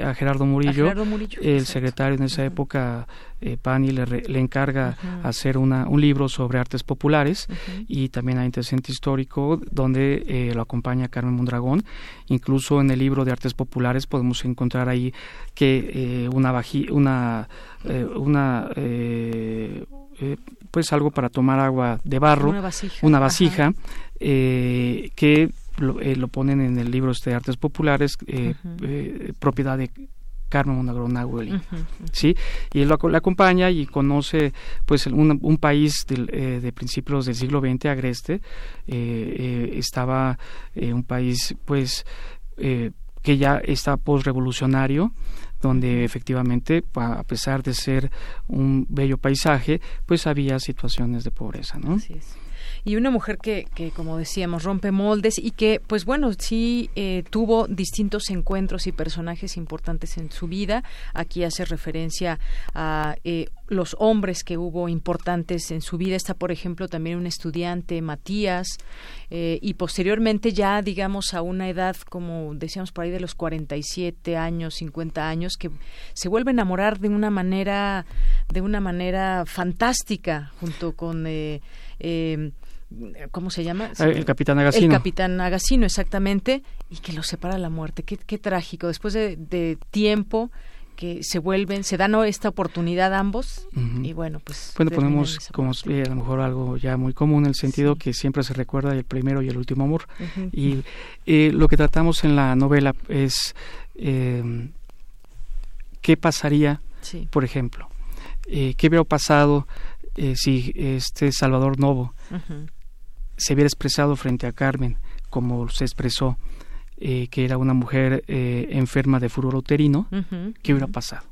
a Gerardo Murillo, el secretario en esa época eh, Pani le, le encarga hacer una, un libro sobre artes populares y también hay antecedente histórico donde eh, lo acompaña Carmen Mondragón. Incluso en el libro de artes populares podemos encontrar ahí que eh, una, una, eh, una pues algo para tomar agua de barro, una vasija, que lo, ponen en el libro este de artes populares, propiedad de Carmen Mondragón ¿sí? Y él lo, le acompaña y conoce pues un, un país del, eh, de principios del siglo XX, Agreste, eh, eh, estaba un país pues que ya está postrevolucionario, donde efectivamente, a pesar de ser un bello paisaje, pues había situaciones de pobreza, ¿no? Así es y una mujer que, que como decíamos, rompe moldes y que, pues bueno, sí eh, tuvo distintos encuentros y personajes importantes en su vida. Aquí hace referencia a eh, los hombres que hubo importantes en su vida. Está, por ejemplo, también un estudiante, Matías, eh, y posteriormente ya, digamos, a una edad, como decíamos por ahí, de los 47 años, 50 años, que se vuelve a enamorar de una manera, de una manera fantástica, junto con... Eh, eh, ¿cómo se llama? Ah, el capitán Agasino. El capitán Agasino, exactamente, y que lo separa la muerte. Qué, qué trágico. Después de, tiempo que se vuelven, se dan esta oportunidad ambos y bueno, pues... Bueno, ponemos como a lo mejor algo ya muy común, en el sentido que siempre se recuerda el primero y el último amor. Y eh, lo que tratamos en la novela es eh, qué pasaría, por ejemplo, eh, qué hubiera pasado si este Salvador Novo se hubiera expresado frente a Carmen como se expresó, eh, que era una mujer eh, enferma de furor uterino, ¿qué hubiera pasado?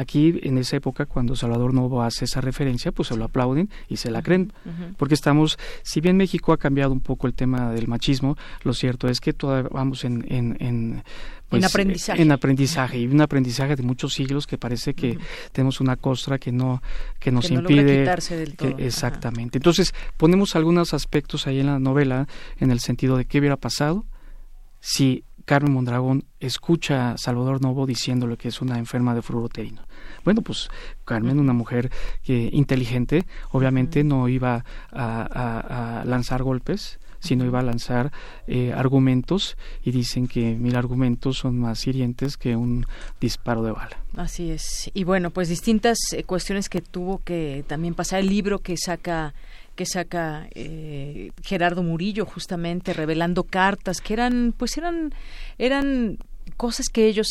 Aquí, en esa época, cuando Salvador Novo hace esa referencia, pues se lo aplauden y se la creen. Porque estamos, si bien México ha cambiado un poco el tema del machismo, lo cierto es que todavía vamos en, en, en pues, aprendizaje. En aprendizaje y un aprendizaje de muchos siglos que parece que tenemos una costra que no que nos impide del todo. exactamente. Entonces ponemos algunos aspectos ahí en la novela en el sentido de qué hubiera pasado si Carmen Mondragón escucha a Salvador Novo diciéndole que es una enferma de fluoro uterino. Bueno, pues Carmen, una mujer que, inteligente, obviamente no iba a, lanzar golpes, sino iba a lanzar eh, argumentos y dicen que mil argumentos son más hirientes que un disparo de bala. Así es. Y bueno, pues distintas eh, cuestiones que tuvo que también pasar el libro que saca que saca eh, Gerardo Murillo justamente revelando cartas que eran pues eran eran cosas que ellos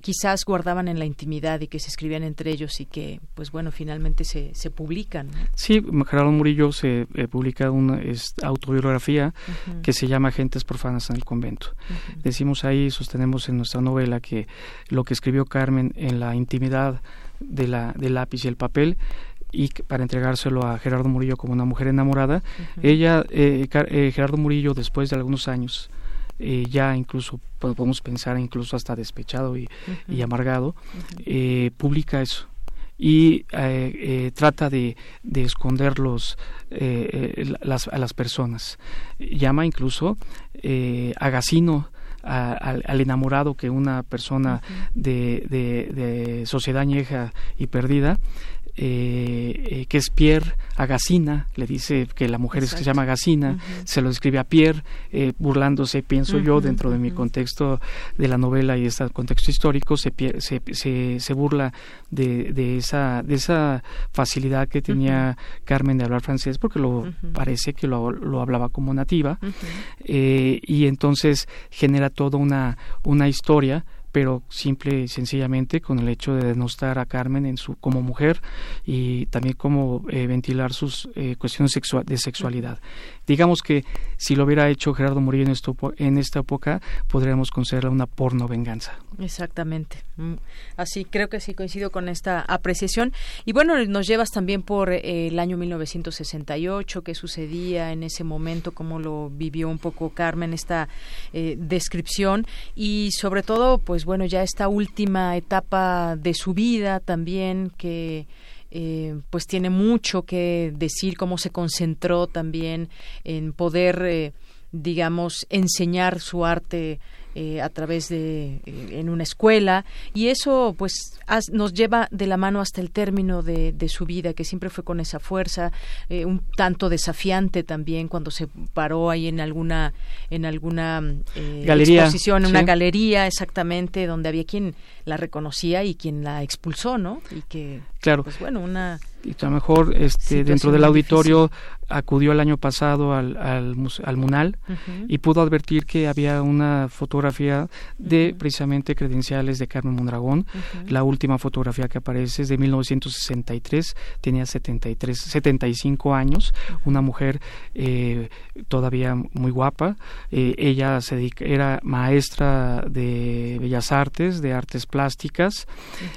quizás guardaban en la intimidad y que se escribían entre ellos y que pues bueno finalmente se, se publican sí Gerardo Murillo se eh, publica una autobiografía que se llama Gentes profanas en el convento. Decimos ahí sostenemos en nuestra novela que lo que escribió Carmen en la intimidad de la del lápiz y el papel y para entregárselo a Gerardo Murillo como una mujer enamorada. Ella, eh, eh, Gerardo Murillo, después de algunos años, eh, ya incluso podemos pensar incluso hasta despechado y, amargado, publica eso. Y trata de, de esconder los, las, a las personas. Llama incluso a Gacino al, enamorado que una persona de, de, sociedad añeja y perdida eh, eh, que es Pierre Agasina, le dice que la mujer es que se llama Agasina, se lo escribe a Pierre, eh, burlándose, pienso yo, dentro de mi contexto de la novela y este contexto histórico, se, se, se, burla de, de, esa, de esa facilidad que tenía Carmen de hablar francés, porque lo parece que lo, lo, hablaba como nativa, y entonces genera toda una, una historia pero simple y sencillamente con el hecho de denostar a Carmen en su como mujer y también como eh, ventilar sus eh, cuestiones de sexualidad. Digamos que si lo hubiera hecho Gerardo Murillo en, esto, en esta época, podríamos considerarla una porno venganza. Exactamente. Mm, así, creo que sí coincido con esta apreciación. Y bueno, nos llevas también por eh, el año 1968, qué sucedía en ese momento, cómo lo vivió un poco Carmen, esta descripción y sobre todo, pues bueno, ya esta última etapa de su vida también que eh, pues tiene mucho que decir cómo se concentró también en poder eh, digamos enseñar su arte eh, a través de eh, en una escuela y eso pues nos lleva de la mano hasta el término de, su vida que siempre fue con esa fuerza eh, un tanto desafiante también cuando se paró ahí en alguna en alguna galería, exposición en una galería exactamente donde había quien la reconocía y quien la expulsó no y que claro. pues bueno una y a lo mejor este, dentro del auditorio acudió el año pasado al, al, al Munal y pudo advertir que había una fotografía de precisamente credenciales de Carmen Mondragón. La última fotografía que aparece es de 1963, tenía 73, 75 años, una mujer eh, todavía muy guapa. Eh, ella se era maestra de bellas artes, de artes plásticas,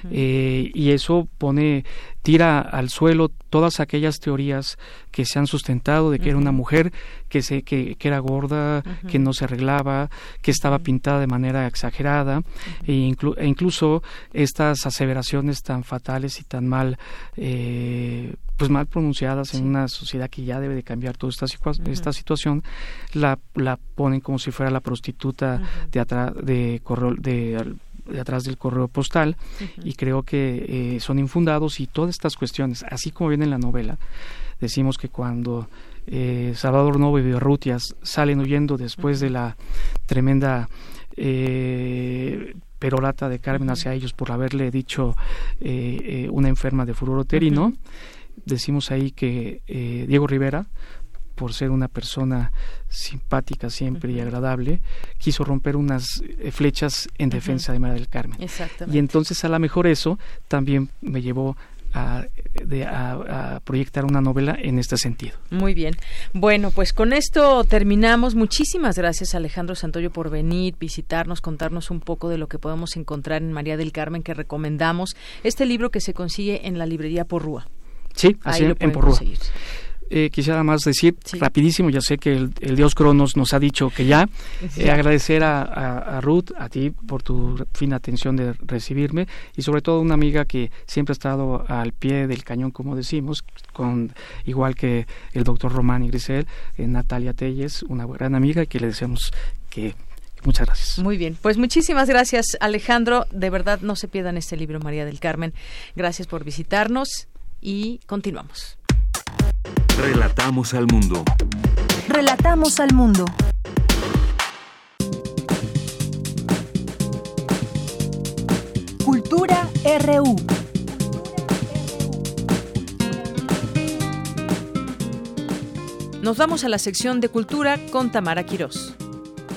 eh, y eso pone tira al suelo todas aquellas teorías que se han sustentado de que era una mujer que se que, que era gorda, que no se arreglaba, que estaba pintada de manera exagerada e, e, incluso estas aseveraciones tan fatales y tan mal eh, pues mal pronunciadas en una sociedad que ya debe de cambiar toda esta, esta situación la, la ponen como si fuera la prostituta de atrás de de de atrás del correo postal y creo que eh, son infundados y todas estas cuestiones, así como viene en la novela, decimos que cuando eh, Salvador Novo y Berrutias salen huyendo después de la tremenda eh, perorata de Carmen hacia ellos por haberle dicho eh, una enferma de furor uterino, decimos ahí que Diego Rivera por ser una persona simpática siempre y agradable, quiso romper unas eh, flechas en defensa de María del Carmen. Y entonces a lo mejor eso también me llevó a, proyectar una novela en este sentido. Muy bien. Bueno, pues con esto terminamos. Muchísimas gracias Alejandro Santoyo por venir, visitarnos, contarnos un poco de lo que podemos encontrar en María del Carmen que recomendamos. Este libro que se consigue en la librería Porrúa. Sí, así en Porrúa. Eh, quisiera más decir rapidísimo, ya sé que el, dios Cronos nos ha dicho que ya, eh, agradecer a, Ruth, a ti por tu fina atención de recibirme y sobre todo una amiga que siempre ha estado al pie del cañón, como decimos, con igual que el doctor Román y Grisel, eh, Natalia Telles, una gran amiga que le deseamos que Muchas gracias. Muy bien, pues muchísimas gracias Alejandro. De verdad no se pierdan este libro María del Carmen. Gracias por visitarnos y continuamos. Relatamos al mundo. Relatamos al mundo. Cultura RU. Nos vamos a la sección de cultura con Tamara Quirós.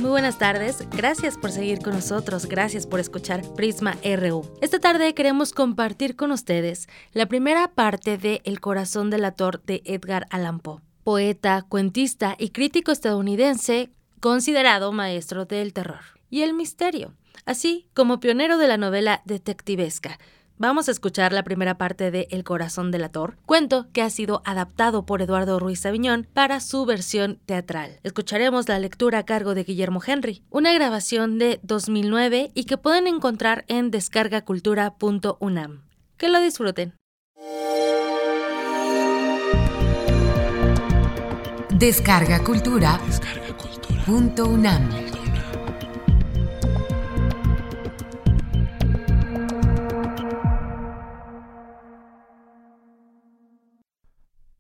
Muy buenas tardes, gracias por seguir con nosotros, gracias por escuchar Prisma RU. Esta tarde queremos compartir con ustedes la primera parte de El corazón del ator de Edgar Allan Poe, poeta, cuentista y crítico estadounidense considerado maestro del terror y el misterio, así como pionero de la novela detectivesca Vamos a escuchar la primera parte de El corazón del ator, cuento que ha sido adaptado por Eduardo Ruiz Aviñón para su versión teatral. Escucharemos la lectura a cargo de Guillermo Henry, una grabación de 2009 y que pueden encontrar en descargacultura.unam. Que lo disfruten. Descarga Cultura. Descarga cultura. Punto UNAM.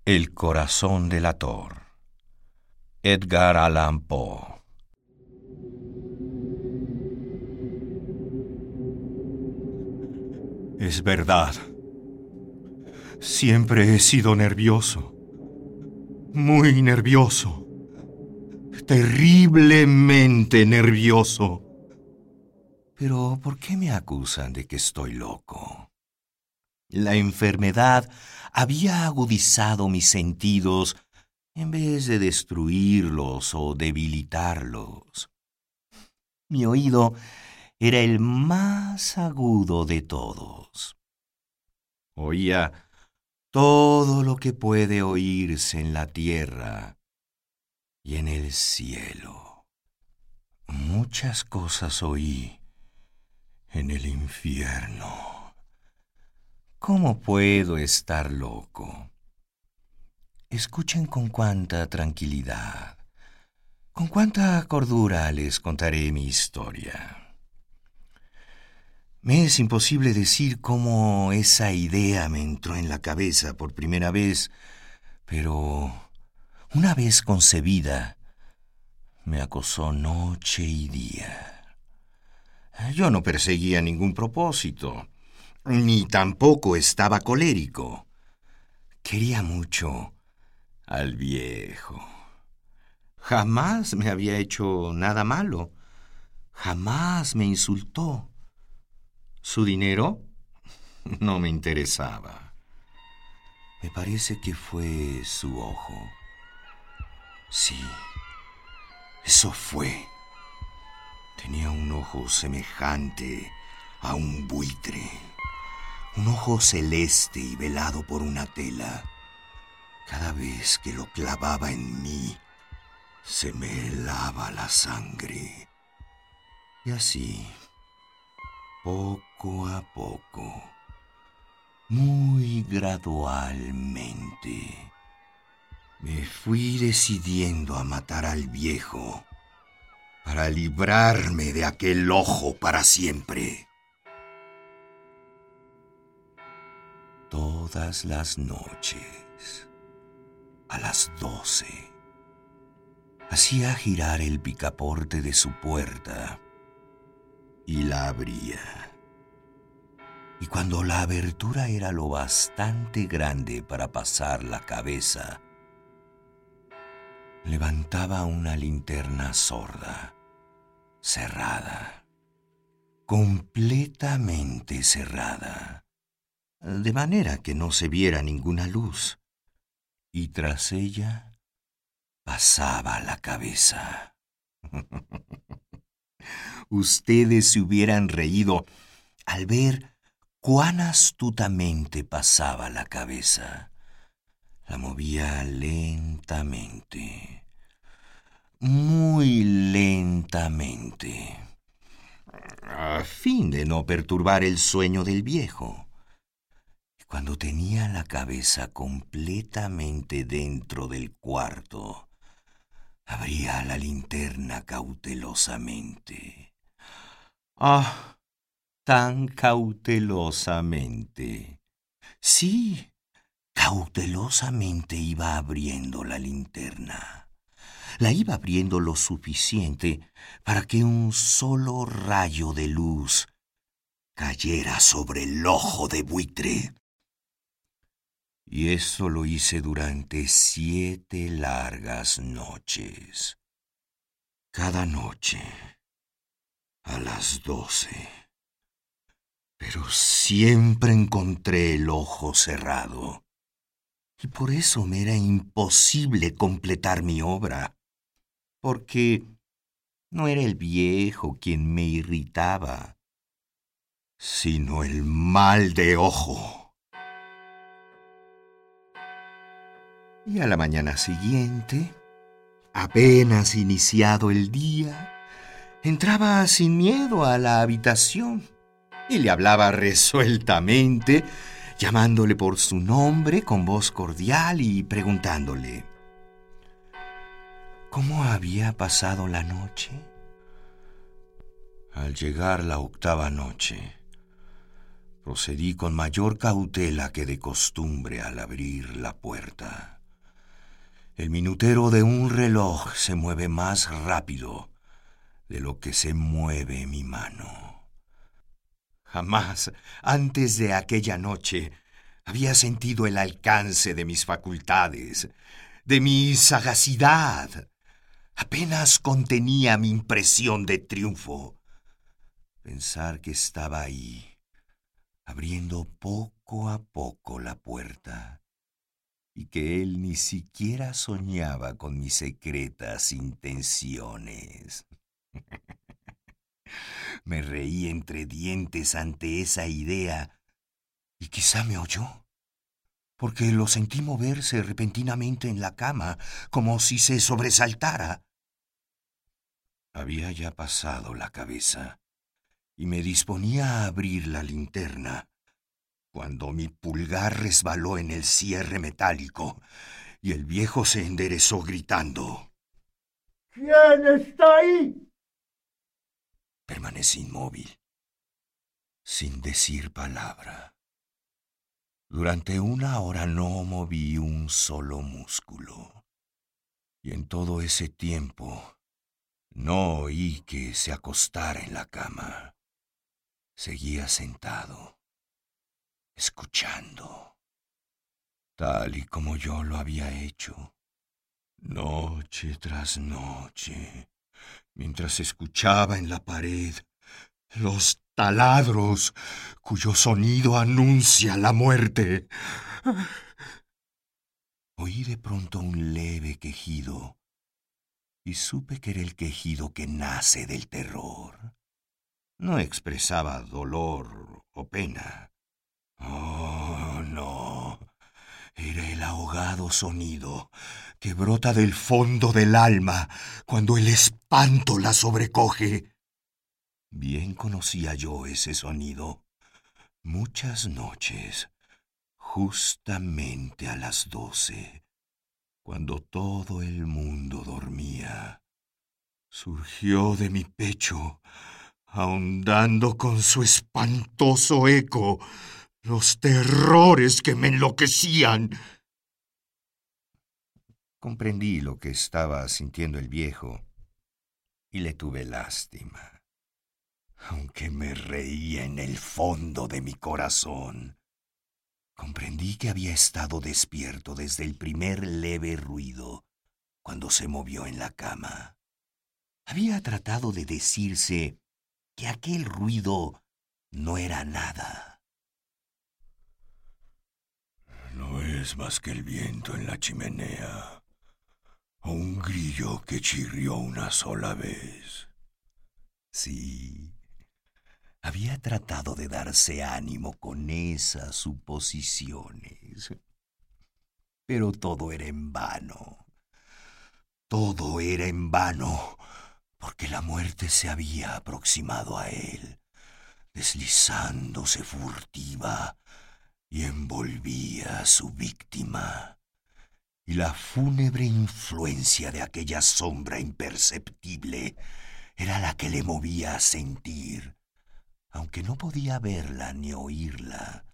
El corazón del ator. Edgar Allan Poe. Es verdad. Siempre he sido nervioso. Muy nervioso. Terriblemente nervioso. Pero ¿por qué me acusan de que estoy loco? La enfermedad había agudizado mis sentidos en vez de destruirlos o debilitarlos. Mi oído era el más agudo de todos. Oía todo lo que puede oírse en la tierra y en el cielo. Muchas cosas oí en el infierno. ¿Cómo puedo estar loco? Escuchen con cuánta tranquilidad, con cuánta cordura les contaré mi historia. Me es imposible decir cómo esa idea me entró en la cabeza por primera vez, pero una vez concebida, me acosó noche y día. Yo no perseguía ningún propósito, ni tampoco estaba colérico. Quería mucho al viejo. Jamás me había hecho nada malo, jamás me insultó. Su dinero [laughs] no me interesaba. Me parece que fue su ojo. Sí, eso fue. Tenía un ojo semejante a un buitre. Un ojo celeste y velado por una tela. Cada vez que lo clavaba en mí, se me helaba la sangre. Y así poco a poco, muy gradualmente, me fui decidiendo a matar al viejo para librarme de aquel ojo para siempre. Todas las noches, a las doce, hacía girar el picaporte de su puerta y la abría. Y cuando la abertura era lo bastante grande para pasar la cabeza, levantaba una linterna sorda, cerrada, completamente cerrada, de manera que no se viera ninguna luz, y tras ella pasaba la cabeza. [laughs] ustedes se hubieran reído al ver cuán astutamente pasaba la cabeza. La movía lentamente, muy lentamente, a fin de no perturbar el sueño del viejo. Cuando tenía la cabeza completamente dentro del cuarto, abría la linterna cautelosamente. Ah, tan cautelosamente. Sí, cautelosamente iba abriendo la linterna. La iba abriendo lo suficiente para que un solo rayo de luz cayera sobre el ojo de buitre. Y eso lo hice durante siete largas noches. Cada noche a las doce. Pero siempre encontré el ojo cerrado. Y por eso me era imposible completar mi obra. Porque no era el viejo quien me irritaba, sino el mal de ojo. Y a la mañana siguiente, apenas iniciado el día, entraba sin miedo a la habitación y le hablaba resueltamente, llamándole por su nombre con voz cordial y preguntándole, ¿Cómo había pasado la noche? Al llegar la octava noche, procedí con mayor cautela que de costumbre al abrir la puerta. El minutero de un reloj se mueve más rápido de lo que se mueve mi mano. Jamás antes de aquella noche había sentido el alcance de mis facultades, de mi sagacidad. Apenas contenía mi impresión de triunfo. Pensar que estaba ahí, abriendo poco a poco la puerta, y que él ni siquiera soñaba con mis secretas intenciones. [laughs] Me reí entre dientes ante esa idea y quizá me oyó, porque lo sentí moverse repentinamente en la cama, como si se sobresaltara. Había ya pasado la cabeza y me disponía a abrir la linterna, cuando mi pulgar resbaló en el cierre metálico y el viejo se enderezó gritando. ¿Quién está ahí? Permanecí inmóvil, sin decir palabra. Durante una hora no moví un solo músculo. Y en todo ese tiempo no oí que se acostara en la cama. Seguía sentado, escuchando, tal y como yo lo había hecho, noche tras noche, mientras escuchaba en la pared los taladros cuyo sonido anuncia la muerte. Oí de pronto un leve quejido y supe que era el quejido que nace del terror. No expresaba dolor o pena. Oh, no. Era el ahogado sonido que brota del fondo del alma cuando el espanto la sobrecoge. Bien conocía yo ese sonido. Muchas noches, justamente a las doce, cuando todo el mundo dormía, surgió de mi pecho, ahondando con su espantoso eco los terrores que me enloquecían. Comprendí lo que estaba sintiendo el viejo y le tuve lástima, aunque me reía en el fondo de mi corazón. Comprendí que había estado despierto desde el primer leve ruido cuando se movió en la cama. Había tratado de decirse que aquel ruido no era nada. No es más que el viento en la chimenea, o un grillo que chirrió una sola vez. Sí, había tratado de darse ánimo con esas suposiciones. Pero todo era en vano. Todo era en vano, porque la muerte se había aproximado a él, deslizándose furtiva y envolvía a su víctima. Y la fúnebre influencia de aquella sombra imperceptible era la que le movía a sentir aunque no podía verla ni oírla,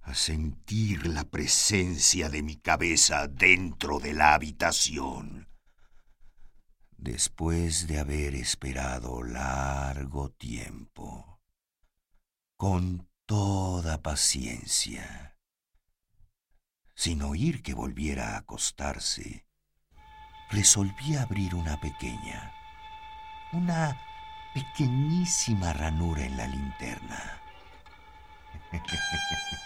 a sentir la presencia de mi cabeza dentro de la habitación. Después de haber esperado largo tiempo, con toda paciencia, sin oír que volviera a acostarse, resolví abrir una pequeña, una pequeñísima ranura en la linterna. [laughs]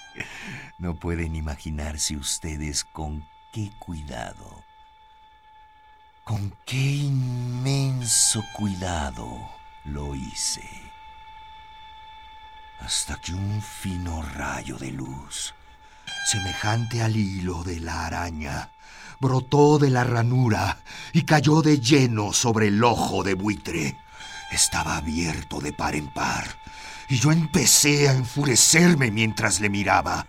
No pueden imaginarse ustedes con qué cuidado, con qué inmenso cuidado lo hice. Hasta que un fino rayo de luz, semejante al hilo de la araña, brotó de la ranura y cayó de lleno sobre el ojo de buitre estaba abierto de par en par, y yo empecé a enfurecerme mientras le miraba.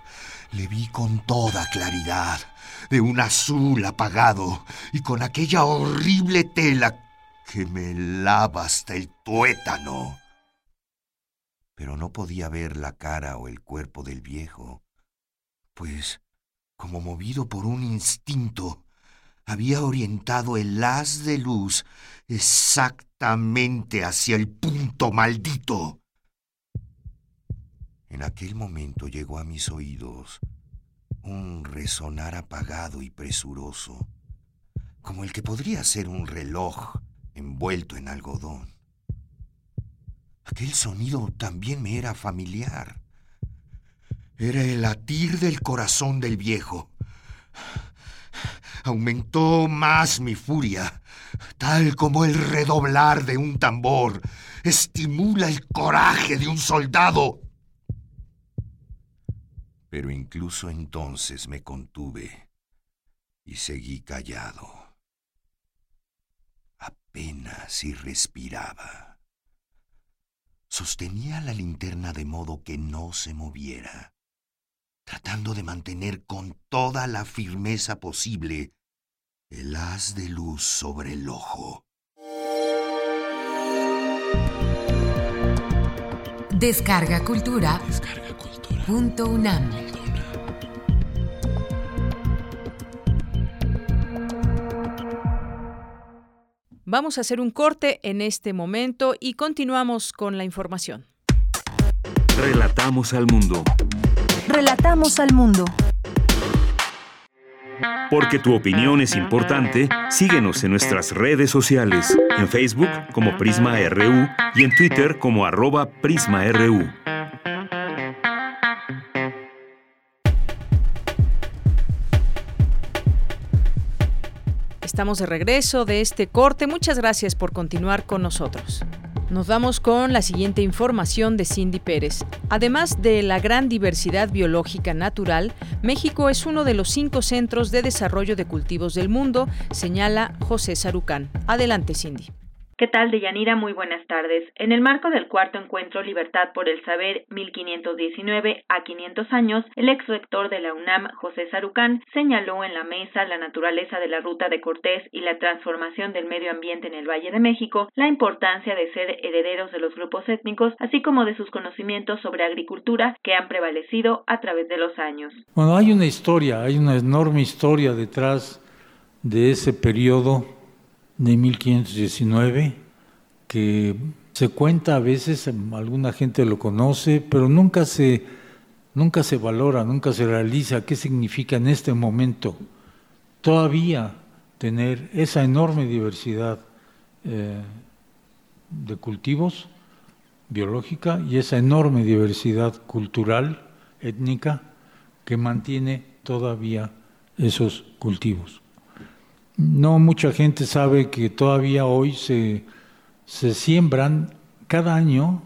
Le vi con toda claridad, de un azul apagado y con aquella horrible tela que me lava hasta el tuétano. Pero no podía ver la cara o el cuerpo del viejo, pues, como movido por un instinto, había orientado el haz de luz exactamente hacia el punto maldito. En aquel momento llegó a mis oídos un resonar apagado y presuroso, como el que podría ser un reloj envuelto en algodón. Aquel sonido también me era familiar. Era el latir del corazón del viejo. Aumentó más mi furia, tal como el redoblar de un tambor estimula el coraje de un soldado. Pero incluso entonces me contuve y seguí callado apenas si respiraba. Sostenía la linterna de modo que no se moviera, tratando de mantener con toda la firmeza posible el haz de luz sobre el ojo. Descarga Cultura. Descarga cultura. Punto UNAM. Vamos a hacer un corte en este momento y continuamos con la información. Relatamos al mundo. Relatamos al mundo. Porque tu opinión es importante, síguenos en nuestras redes sociales, en Facebook como Prisma RU y en Twitter como arroba PrismaRU. Estamos de regreso de este corte. Muchas gracias por continuar con nosotros. Nos vamos con la siguiente información de Cindy Pérez. Además de la gran diversidad biológica natural, México es uno de los cinco centros de desarrollo de cultivos del mundo, señala José Sarucán. Adelante, Cindy. ¿Qué tal, Deyanira? Muy buenas tardes. En el marco del cuarto encuentro Libertad por el Saber 1519 a 500 años, el ex rector de la UNAM, José Sarucán, señaló en la mesa la naturaleza de la ruta de Cortés y la transformación del medio ambiente en el Valle de México, la importancia de ser herederos de los grupos étnicos, así como de sus conocimientos sobre agricultura que han prevalecido a través de los años. Bueno, hay una historia, hay una enorme historia detrás de ese periodo de 1519, que se cuenta a veces, alguna gente lo conoce, pero nunca se, nunca se valora, nunca se realiza qué significa en este momento todavía tener esa enorme diversidad eh, de cultivos biológica y esa enorme diversidad cultural, étnica, que mantiene todavía esos cultivos. No mucha gente sabe que todavía hoy se, se siembran cada año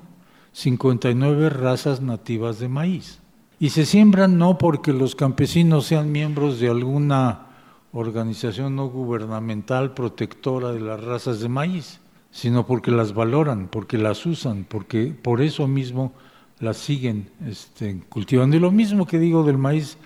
59 razas nativas de maíz. Y se siembran no porque los campesinos sean miembros de alguna organización no gubernamental protectora de las razas de maíz, sino porque las valoran, porque las usan, porque por eso mismo las siguen este, cultivando. Y lo mismo que digo del maíz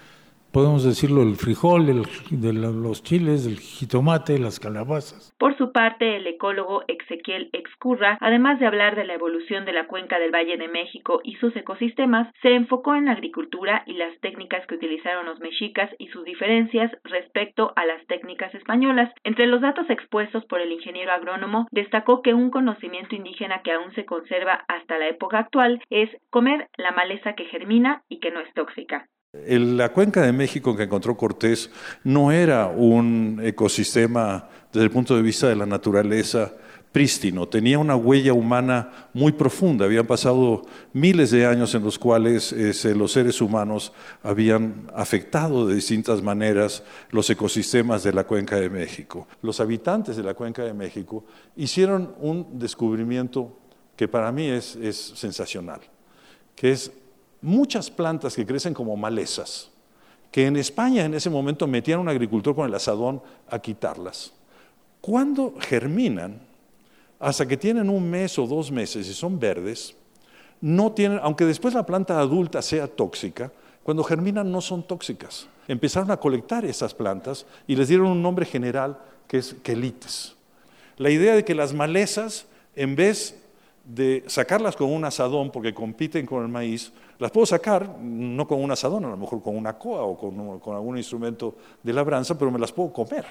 podemos decirlo, el frijol, el, de los chiles, el jitomate, las calabazas. Por su parte, el ecólogo Ezequiel Excurra, además de hablar de la evolución de la cuenca del Valle de México y sus ecosistemas, se enfocó en la agricultura y las técnicas que utilizaron los mexicas y sus diferencias respecto a las técnicas españolas. Entre los datos expuestos por el ingeniero agrónomo, destacó que un conocimiento indígena que aún se conserva hasta la época actual es comer la maleza que germina y que no es tóxica la cuenca de México que encontró Cortés no era un ecosistema desde el punto de vista de la naturaleza prístino, tenía una huella humana muy profunda, habían pasado miles de años en los cuales este, los seres humanos habían afectado de distintas maneras los ecosistemas de la cuenca de México. Los habitantes de la cuenca de México hicieron un descubrimiento que para mí es, es sensacional, que es muchas plantas que crecen como malezas, que en España en ese momento metían a un agricultor con el asadón a quitarlas. Cuando germinan, hasta que tienen un mes o dos meses y son verdes, no tienen, aunque después la planta adulta sea tóxica, cuando germinan no son tóxicas. empezaron a colectar esas plantas y les dieron un nombre general que es quelites. La idea de que las malezas, en vez de sacarlas con un asadón porque compiten con el maíz, las puedo sacar no con un asadón, a lo mejor con una coa o con, algún instrumento de labranza, pero me las puedo comer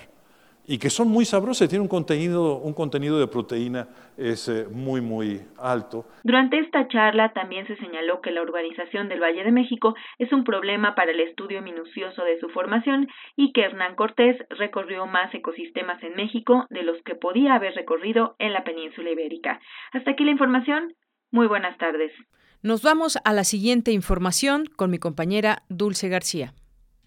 y que son muy sabrosas, tienen un contenido, un contenido de proteína es, eh, muy, muy alto. Durante esta charla también se señaló que la urbanización del Valle de México es un problema para el estudio minucioso de su formación y que Hernán Cortés recorrió más ecosistemas en México de los que podía haber recorrido en la península ibérica. Hasta aquí la información. Muy buenas tardes. Nos vamos a la siguiente información con mi compañera Dulce García.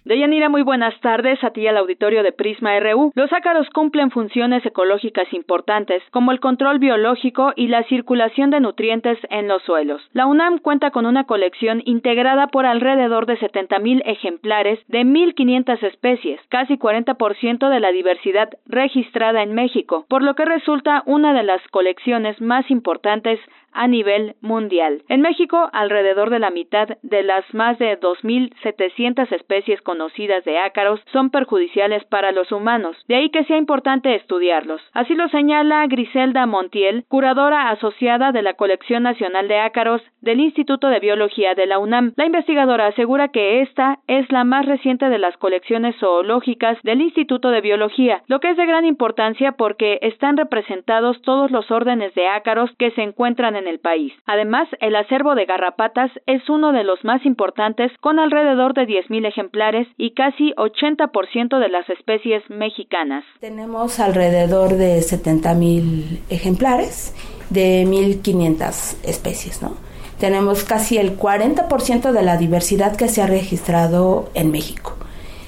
Deyanira, muy buenas tardes a ti al auditorio de Prisma RU. Los ácaros cumplen funciones ecológicas importantes, como el control biológico y la circulación de nutrientes en los suelos. La UNAM cuenta con una colección integrada por alrededor de 70.000 ejemplares de 1.500 especies, casi 40% de la diversidad registrada en México, por lo que resulta una de las colecciones más importantes a nivel mundial. En México, alrededor de la mitad de las más de 2.700 especies conocidas de ácaros son perjudiciales para los humanos, de ahí que sea importante estudiarlos. Así lo señala Griselda Montiel, curadora asociada de la Colección Nacional de Ácaros del Instituto de Biología de la UNAM. La investigadora asegura que esta es la más reciente de las colecciones zoológicas del Instituto de Biología, lo que es de gran importancia porque están representados todos los órdenes de ácaros que se encuentran en el país. Además, el acervo de garrapatas es uno de los más importantes con alrededor de 10.000 ejemplares y casi 80% de las especies mexicanas. Tenemos alrededor de 70.000 ejemplares de 1.500 especies, ¿no? Tenemos casi el 40% de la diversidad que se ha registrado en México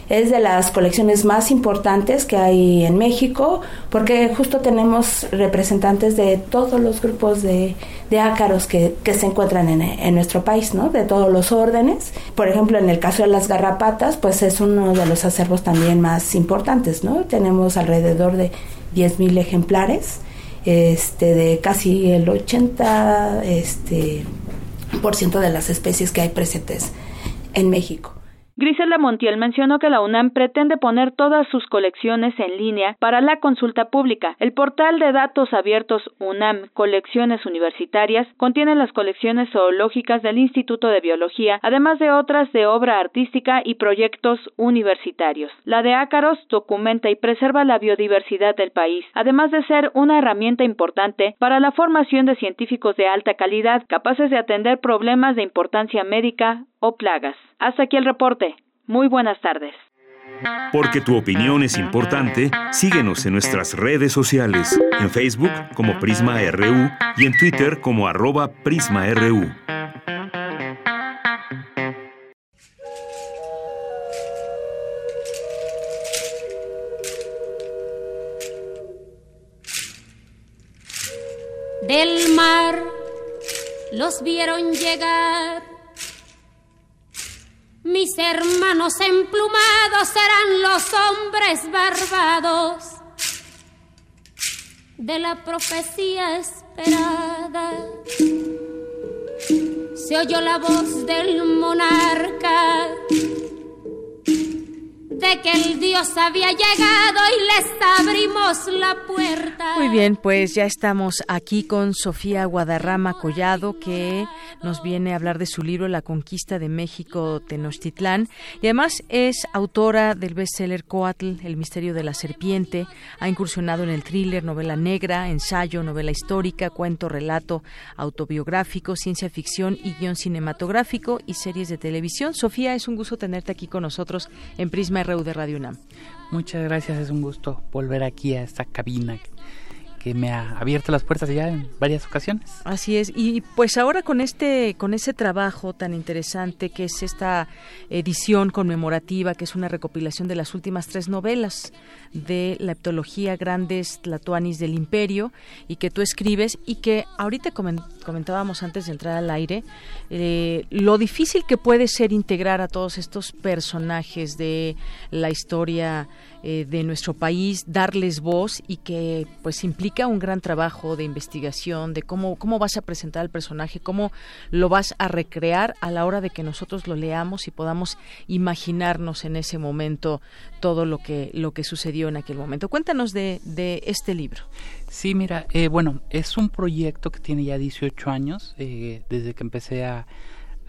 es de las colecciones más importantes que hay en México porque justo tenemos representantes de todos los grupos de, ácaros que, se encuentran en, nuestro país, ¿no? De todos los órdenes. Por ejemplo, en el caso de las garrapatas, pues es uno de los acervos también más importantes, ¿no? Tenemos alrededor de 10.000 ejemplares, este, de casi el 80 este, por ciento de las especies que hay presentes en México. Grisela Montiel mencionó que la UNAM pretende poner todas sus colecciones en línea para la consulta pública. El portal de datos abiertos UNAM Colecciones Universitarias contiene las colecciones zoológicas del Instituto de Biología, además de otras de obra artística y proyectos universitarios. La de ácaros documenta y preserva la biodiversidad del país, además de ser una herramienta importante para la formación de científicos de alta calidad capaces de atender problemas de importancia médica o plagas. Hasta aquí el reporte. Muy buenas tardes. Porque tu opinión es importante, síguenos en nuestras redes sociales, en Facebook como Prisma RU y en Twitter como arroba PrismaRU. Del mar los vieron llegar mis hermanos emplumados serán los hombres barbados de la profecía esperada. Se oyó la voz del monarca que el Dios había llegado y les abrimos la puerta. Muy bien, pues ya estamos aquí con Sofía Guadarrama Collado, que nos viene a hablar de su libro La conquista de México Tenochtitlán. Y además es autora del bestseller Coatl, El misterio de la serpiente. Ha incursionado en el thriller, novela negra, ensayo, novela histórica, cuento, relato autobiográfico, ciencia ficción y guion cinematográfico y series de televisión. Sofía, es un gusto tenerte aquí con nosotros en Prisma De Radio UNAM. Muchas gracias, es un gusto volver aquí a esta cabina que me ha abierto las puertas ya en varias ocasiones. Así es, y pues ahora con este, con ese trabajo tan interesante que es esta edición conmemorativa, que es una recopilación de las últimas tres novelas de la heptología Grandes Tlatoanis del Imperio, y que tú escribes, y que ahorita comentábamos antes de entrar al aire, eh, lo difícil que puede ser integrar a todos estos personajes de la historia eh, de nuestro país, darles voz y que pues implica un gran trabajo de investigación, de cómo, cómo vas a presentar al personaje, cómo lo vas a recrear a la hora de que nosotros lo leamos y podamos imaginarnos en ese momento todo lo que, lo que sucedió en aquel momento. Cuéntanos de, de este libro. Sí, mira, eh, bueno, es un proyecto que tiene ya 18 años, eh, desde que empecé a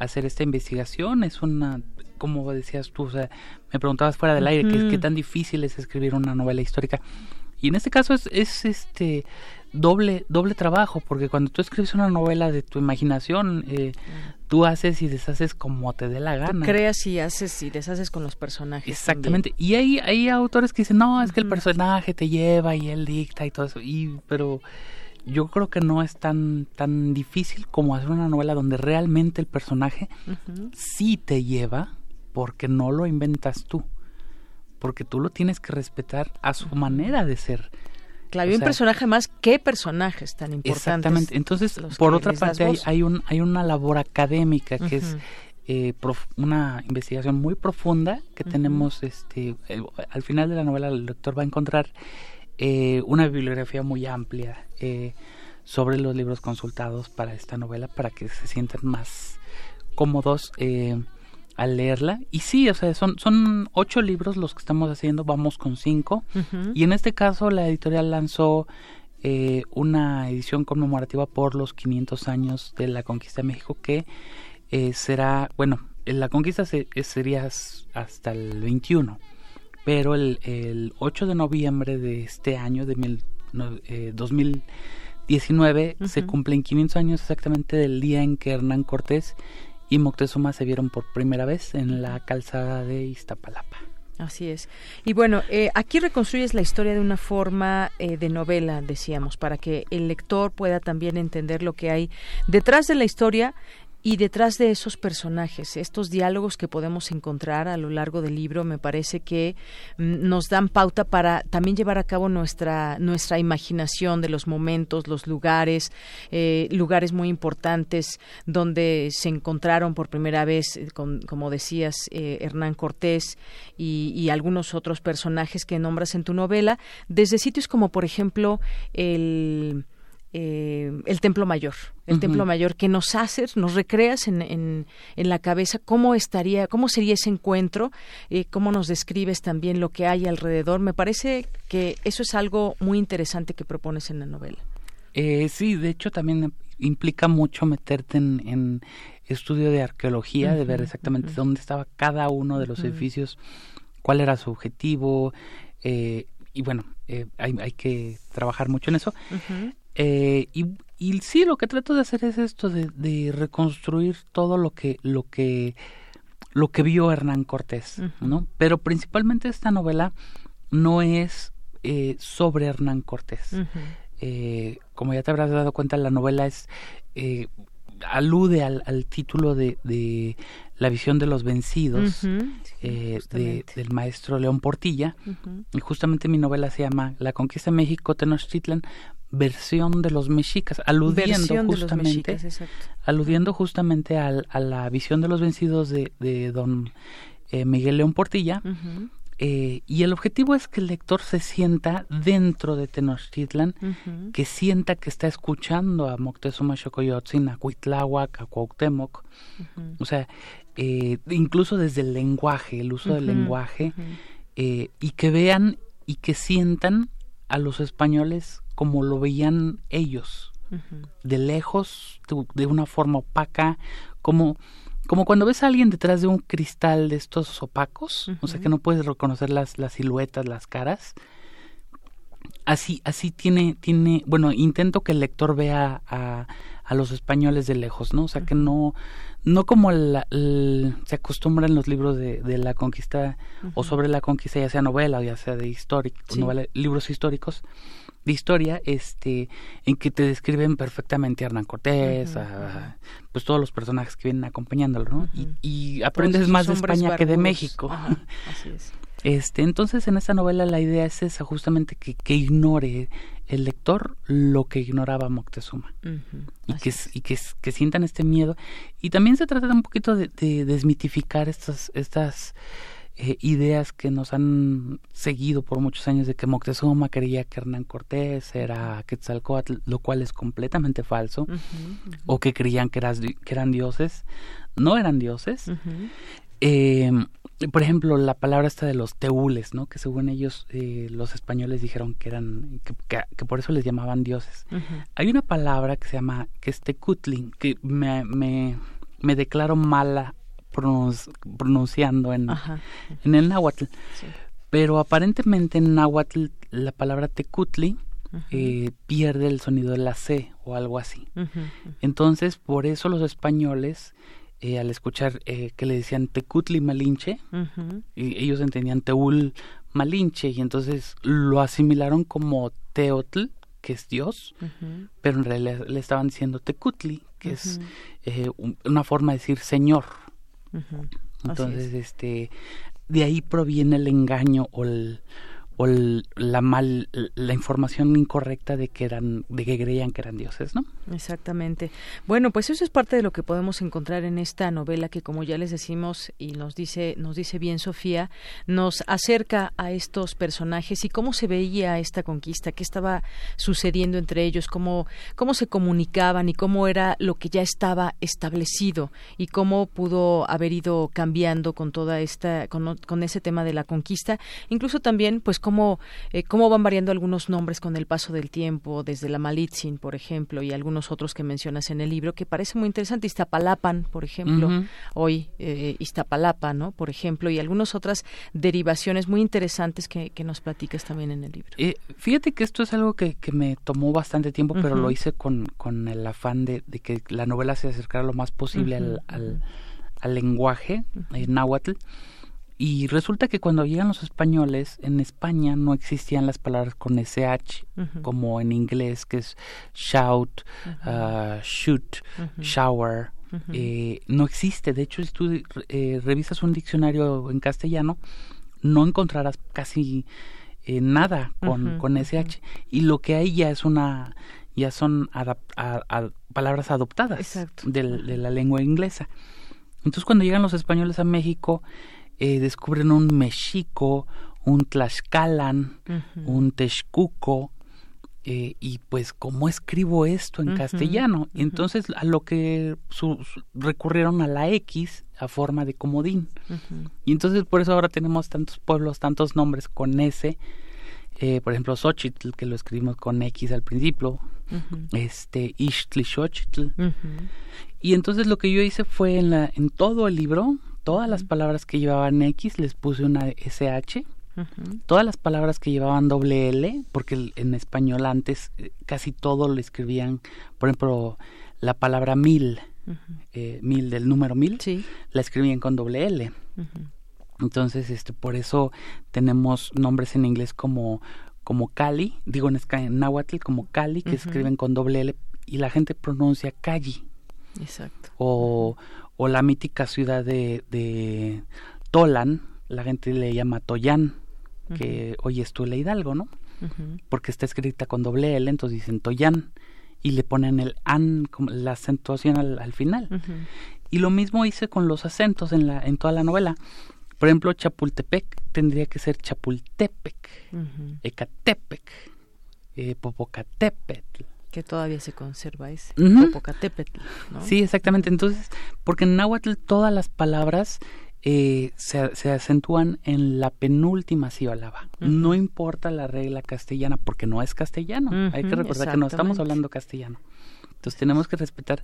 hacer esta investigación. Es una como decías tú, o sea, me preguntabas fuera del aire qué, tan difícil es escribir una novela histórica. Y en este caso es, es este doble doble trabajo porque cuando tú escribes una novela de tu imaginación eh, tú haces y deshaces como te dé la gana. tú creas y haces y deshaces con los personajes exactamente. Y hay hay autores que dicen no es que el personaje te lleva y él dicta y todo eso y pero yo creo que no es tan tan difícil como hacer una novela donde realmente el personaje sí te lleva porque no lo inventas tú, porque tú lo tienes que respetar a su manera de ser. Claro, y un personaje más, ¿qué personajes tan importantes? Exactamente. Entonces, por otra parte, hay, un, hay una labor académica que es eh, una investigación muy profunda que tenemos, este, al final de la novela el lector va a encontrar eh, una bibliografía muy amplia eh, sobre los libros consultados para esta novela para que se sientan más cómodos al leerla. Y sí, o sea, son, son ocho libros los que estamos haciendo, vamos con cinco. Y en este caso la editorial lanzó eh, una edición conmemorativa por los 500 años de la conquista de México que eh, será, bueno, la conquista se, sería hasta el 21, pero el, el 8 de noviembre de este año, de mil, 2019, eh, se cumplen 500 años exactamente del día en que Hernán Cortés y Moctezuma se vieron por primera vez en la calzada de Iztapalapa. Así es. Y bueno, eh, aquí reconstruyes la historia de una forma eh, de novela, decíamos, para que el lector pueda también entender lo que hay detrás de la historia y detrás de esos personajes, estos diálogos que podemos encontrar a lo largo del libro, me parece que mm, nos dan pauta para también llevar a cabo nuestra, nuestra imaginación de los momentos, los lugares, eh, lugares muy importantes donde se encontraron por primera vez, eh, como decías, eh, Hernán Cortés y, y algunos otros personajes que nombras en tu novela, desde sitios como, por ejemplo, el eh, el Templo Mayor, el Templo Mayor, que nos haces, nos recreas en, en, la cabeza cómo estaría, cómo sería ese encuentro, eh, cómo nos describes también lo que hay alrededor. Me parece que eso es algo muy interesante que propones en la novela. Eh, sí, de hecho también implica mucho meterte en, estudio de arqueología, de ver exactamente dónde estaba cada uno de los edificios, cuál era su objetivo, y bueno, hay, hay, que trabajar mucho en eso. Eh, y, y, sí, lo que trato de hacer es esto de, reconstruir todo lo que, lo que, lo que vio Hernán Cortés, ¿no? Pero principalmente esta novela no es eh, sobre Hernán Cortés. Eh, como ya te habrás dado cuenta, la novela es alude al, al título de, de, La visión de los vencidos del maestro León Portilla. Y justamente mi novela se llama La conquista de México, Tenochtitlan, versión de los mexicas, aludiendo justamente, aludiendo justamente al, a la visión de los vencidos de, de don eh, Miguel León Portilla. Eh, y el objetivo es que el lector se sienta dentro de Tenochtitlan, que sienta que está escuchando a Moctezuma Xocoyotzin, a Cuitláhuac, a Cuauhtémoc. O sea, eh, incluso desde el lenguaje, el uso del lenguaje, y que vean y que sientan a los españoles como lo veían ellos, de lejos, de, una forma opaca, como, como cuando ves a alguien detrás de un cristal de estos opacos, o sea que no puedes reconocer las, las siluetas, las caras. Así, así tiene, tiene, bueno, intento que el lector vea a, a los españoles de lejos, ¿no? O sea que no, no como se acostumbra en los libros de, de la conquista o sobre la conquista, ya sea novela o ya sea de histórico, libros históricos, de historia este en que te describen perfectamente a Hernán Cortés, a, pues todos los personajes que vienen acompañándolo, ¿no? y, aprendes más de España que de México. [laughs] así es. Este, entonces en esta novela la idea es esa, justamente que, que ignore el lector lo que ignoraba Moctezuma y, que, y que, que, sientan este miedo y también se trata un poquito de, de desmitificar estas estas eh, ideas que nos han seguido por muchos años de que Moctezuma creía que Hernán Cortés era Quetzalcoatl, lo cual es completamente falso, o que creían que, que, eran dioses, no eran dioses. Eh, por ejemplo, la palabra esta de los teules, ¿no? Que según ellos, eh, los españoles dijeron que eran, que, por eso les llamaban dioses. Hay una palabra que se llama, que es tecutli, que me, me, me declaro mala pronunciando en, en el náhuatl. Pero aparentemente en náhuatl la palabra tecutli eh, pierde el sonido de la C o algo así. Entonces, por eso los españoles eh, al escuchar eh, que le decían Tecutli Malinche, y ellos entendían Teul Malinche, y entonces lo asimilaron como Teotl, que es Dios, pero en realidad le estaban diciendo Tecutli, que es eh, una forma de decir Señor. Entonces, este, de ahí proviene el engaño o el, o la mal la información incorrecta de que eran de que creían que eran dioses no exactamente. Bueno pues eso es parte de lo que podemos encontrar en esta novela que como ya les decimos y nos dice nos dice bien Sofía nos acerca a estos personajes y cómo se veía esta conquista qué estaba sucediendo entre ellos cómo cómo se comunicaban y cómo era lo que ya estaba establecido y cómo pudo haber ido cambiando con toda esta con, con ese tema de la conquista. Incluso también pues cómo, eh, cómo van variando algunos nombres con el paso del tiempo, desde la Malitzin, por ejemplo, y algunos otros que mencionas en el libro, que parece muy interesante. Iztapalapan, por ejemplo, hoy eh, Iztapalapa, ¿no? Por ejemplo, y algunas otras derivaciones muy interesantes que, que nos platicas también en el libro. Eh, fíjate que esto es algo que, que me tomó bastante tiempo, pero lo hice con, con el afán de, de, que la novela se acercara lo más posible al, al, al, lenguaje náhuatl. Y resulta que cuando llegan los españoles, en España no existían las palabras con SH, como en inglés, que es shout, uh, shoot, shower. Eh, no existe. De hecho, si tú eh, revisas un diccionario en castellano, no encontrarás casi eh, nada con, con SH. Y lo que hay ya es una ya son palabras adoptadas de, de la lengua inglesa. Entonces, cuando llegan los españoles a México, eh, descubren un mexico, un tlaxcalan, un texcuco, eh, y pues cómo escribo esto en castellano. Y entonces a lo que recurrieron a la X a forma de comodín. Y entonces por eso ahora tenemos tantos pueblos, tantos nombres con S. Eh, por ejemplo, Xochitl, que lo escribimos con X al principio, este Ixtli Y entonces lo que yo hice fue en, la, en todo el libro, todas las palabras que llevaban X les puse una SH. Todas las palabras que llevaban doble L, porque en español antes eh, casi todo lo escribían, por ejemplo, la palabra mil, eh, mil del número mil, la escribían con doble L. Entonces, este, por eso tenemos nombres en inglés como, como Cali, digo en, en náhuatl como Cali, que escriben con doble L, y la gente pronuncia Cali. Exacto. O, o la mítica ciudad de, de Tolan, la gente le llama Toyán, que hoy es Tula Hidalgo, ¿no? Porque está escrita con doble L, entonces dicen Toyán y le ponen el an, la acentuación al, final. Y lo mismo hice con los acentos en, la, en toda la novela. Por ejemplo, Chapultepec tendría que ser Chapultepec, Ecatepec, eh, Popocatépetl, que todavía se conserva ese Popocatépetl, Sí, exactamente. Entonces, porque en náhuatl todas las palabras eh, se, se, acentúan en la penúltima sílaba. No importa la regla castellana, porque no es castellano. Hay que recordar que no estamos hablando castellano. Entonces tenemos que respetar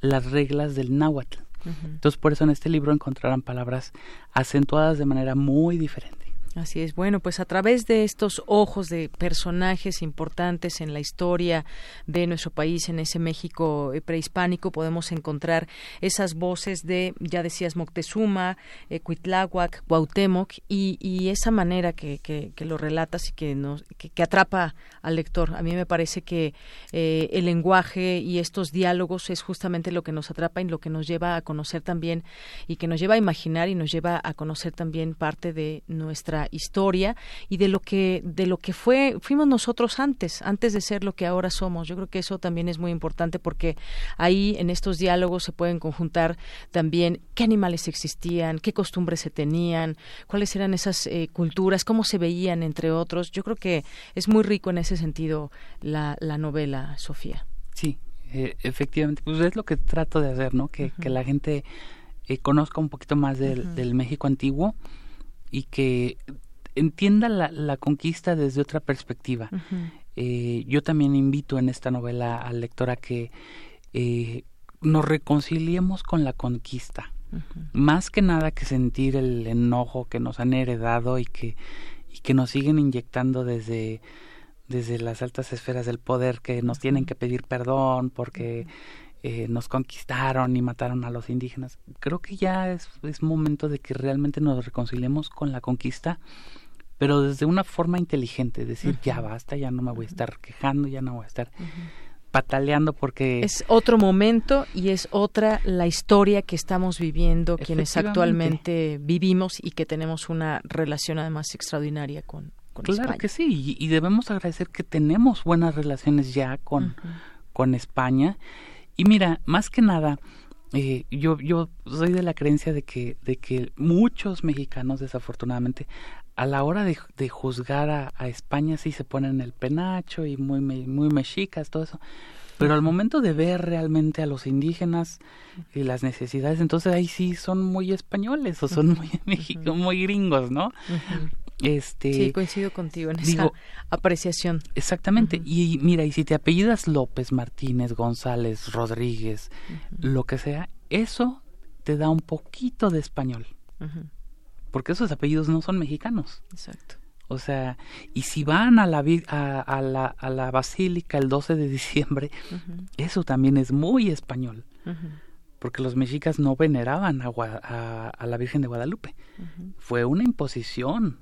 las reglas del náhuatl. Entonces por eso en este libro encontrarán palabras acentuadas de manera muy diferente. Así es. Bueno, pues a través de estos ojos de personajes importantes en la historia de nuestro país, en ese México eh, prehispánico, podemos encontrar esas voces de, ya decías, Moctezuma, eh, Cuitláhuac, Cuauhtémoc, y, esa manera que, que, lo relatas y que, nos, que, atrapa al lector. A mí me parece que eh, el lenguaje y estos diálogos es justamente lo que nos atrapa y lo que nos lleva a conocer también y que nos lleva a imaginar y nos lleva a conocer también parte de nuestra nuestra historia y de lo que de lo que fue fuimos nosotros antes, antes de ser lo que ahora somos. Yo creo que eso también es muy importante porque ahí en estos diálogos se pueden conjuntar también qué animales existían, qué costumbres se tenían, cuáles eran esas eh, culturas, cómo se veían entre otros. Yo creo que es muy rico en ese sentido la, la novela, Sofía. Sí, eh, efectivamente, pues es lo que trato de hacer, ¿no? Que, que la gente eh, conozca un poquito más del, del, México antiguo y que entienda la, la conquista desde otra perspectiva. eh, yo también invito en esta novela al lector a que eh, nos reconciliemos con la conquista. Más que nada que sentir el enojo que nos han heredado y que, y que nos siguen inyectando desde desde las altas esferas del poder que nos tienen que pedir perdón porque eh, nos conquistaron y mataron a los indígenas. Creo que ya es, es, momento de que realmente nos reconciliemos con la conquista, pero desde una forma inteligente, decir, uh -huh. ya basta, ya no me voy a estar quejando, ya no voy a estar... Uh -huh pataleando porque es otro momento y es otra la historia que estamos viviendo quienes actualmente vivimos y que tenemos una relación además extraordinaria con, con claro España. que sí y, y, debemos agradecer que tenemos buenas relaciones ya con, uh -huh. con España y mira más que nada eh, yo yo soy de la creencia de que de que muchos mexicanos desafortunadamente a la hora de, de juzgar a, a, España sí se ponen el penacho y muy muy mexicas todo eso. Pero al momento de ver realmente a los indígenas y las necesidades entonces ahí sí son muy españoles o son muy México, muy gringos no este sí coincido contigo en digo, esa apreciación exactamente uh -huh. y mira y si te apellidas López Martínez González Rodríguez uh -huh. lo que sea eso te da un poquito de español uh -huh. porque esos apellidos no son mexicanos exacto o sea, y si van a la, a, a la, a la basílica el 12 de diciembre, eso también es muy español. Porque los mexicas no veneraban a, a, a, la Virgen de Guadalupe. Uh -huh. Fue una imposición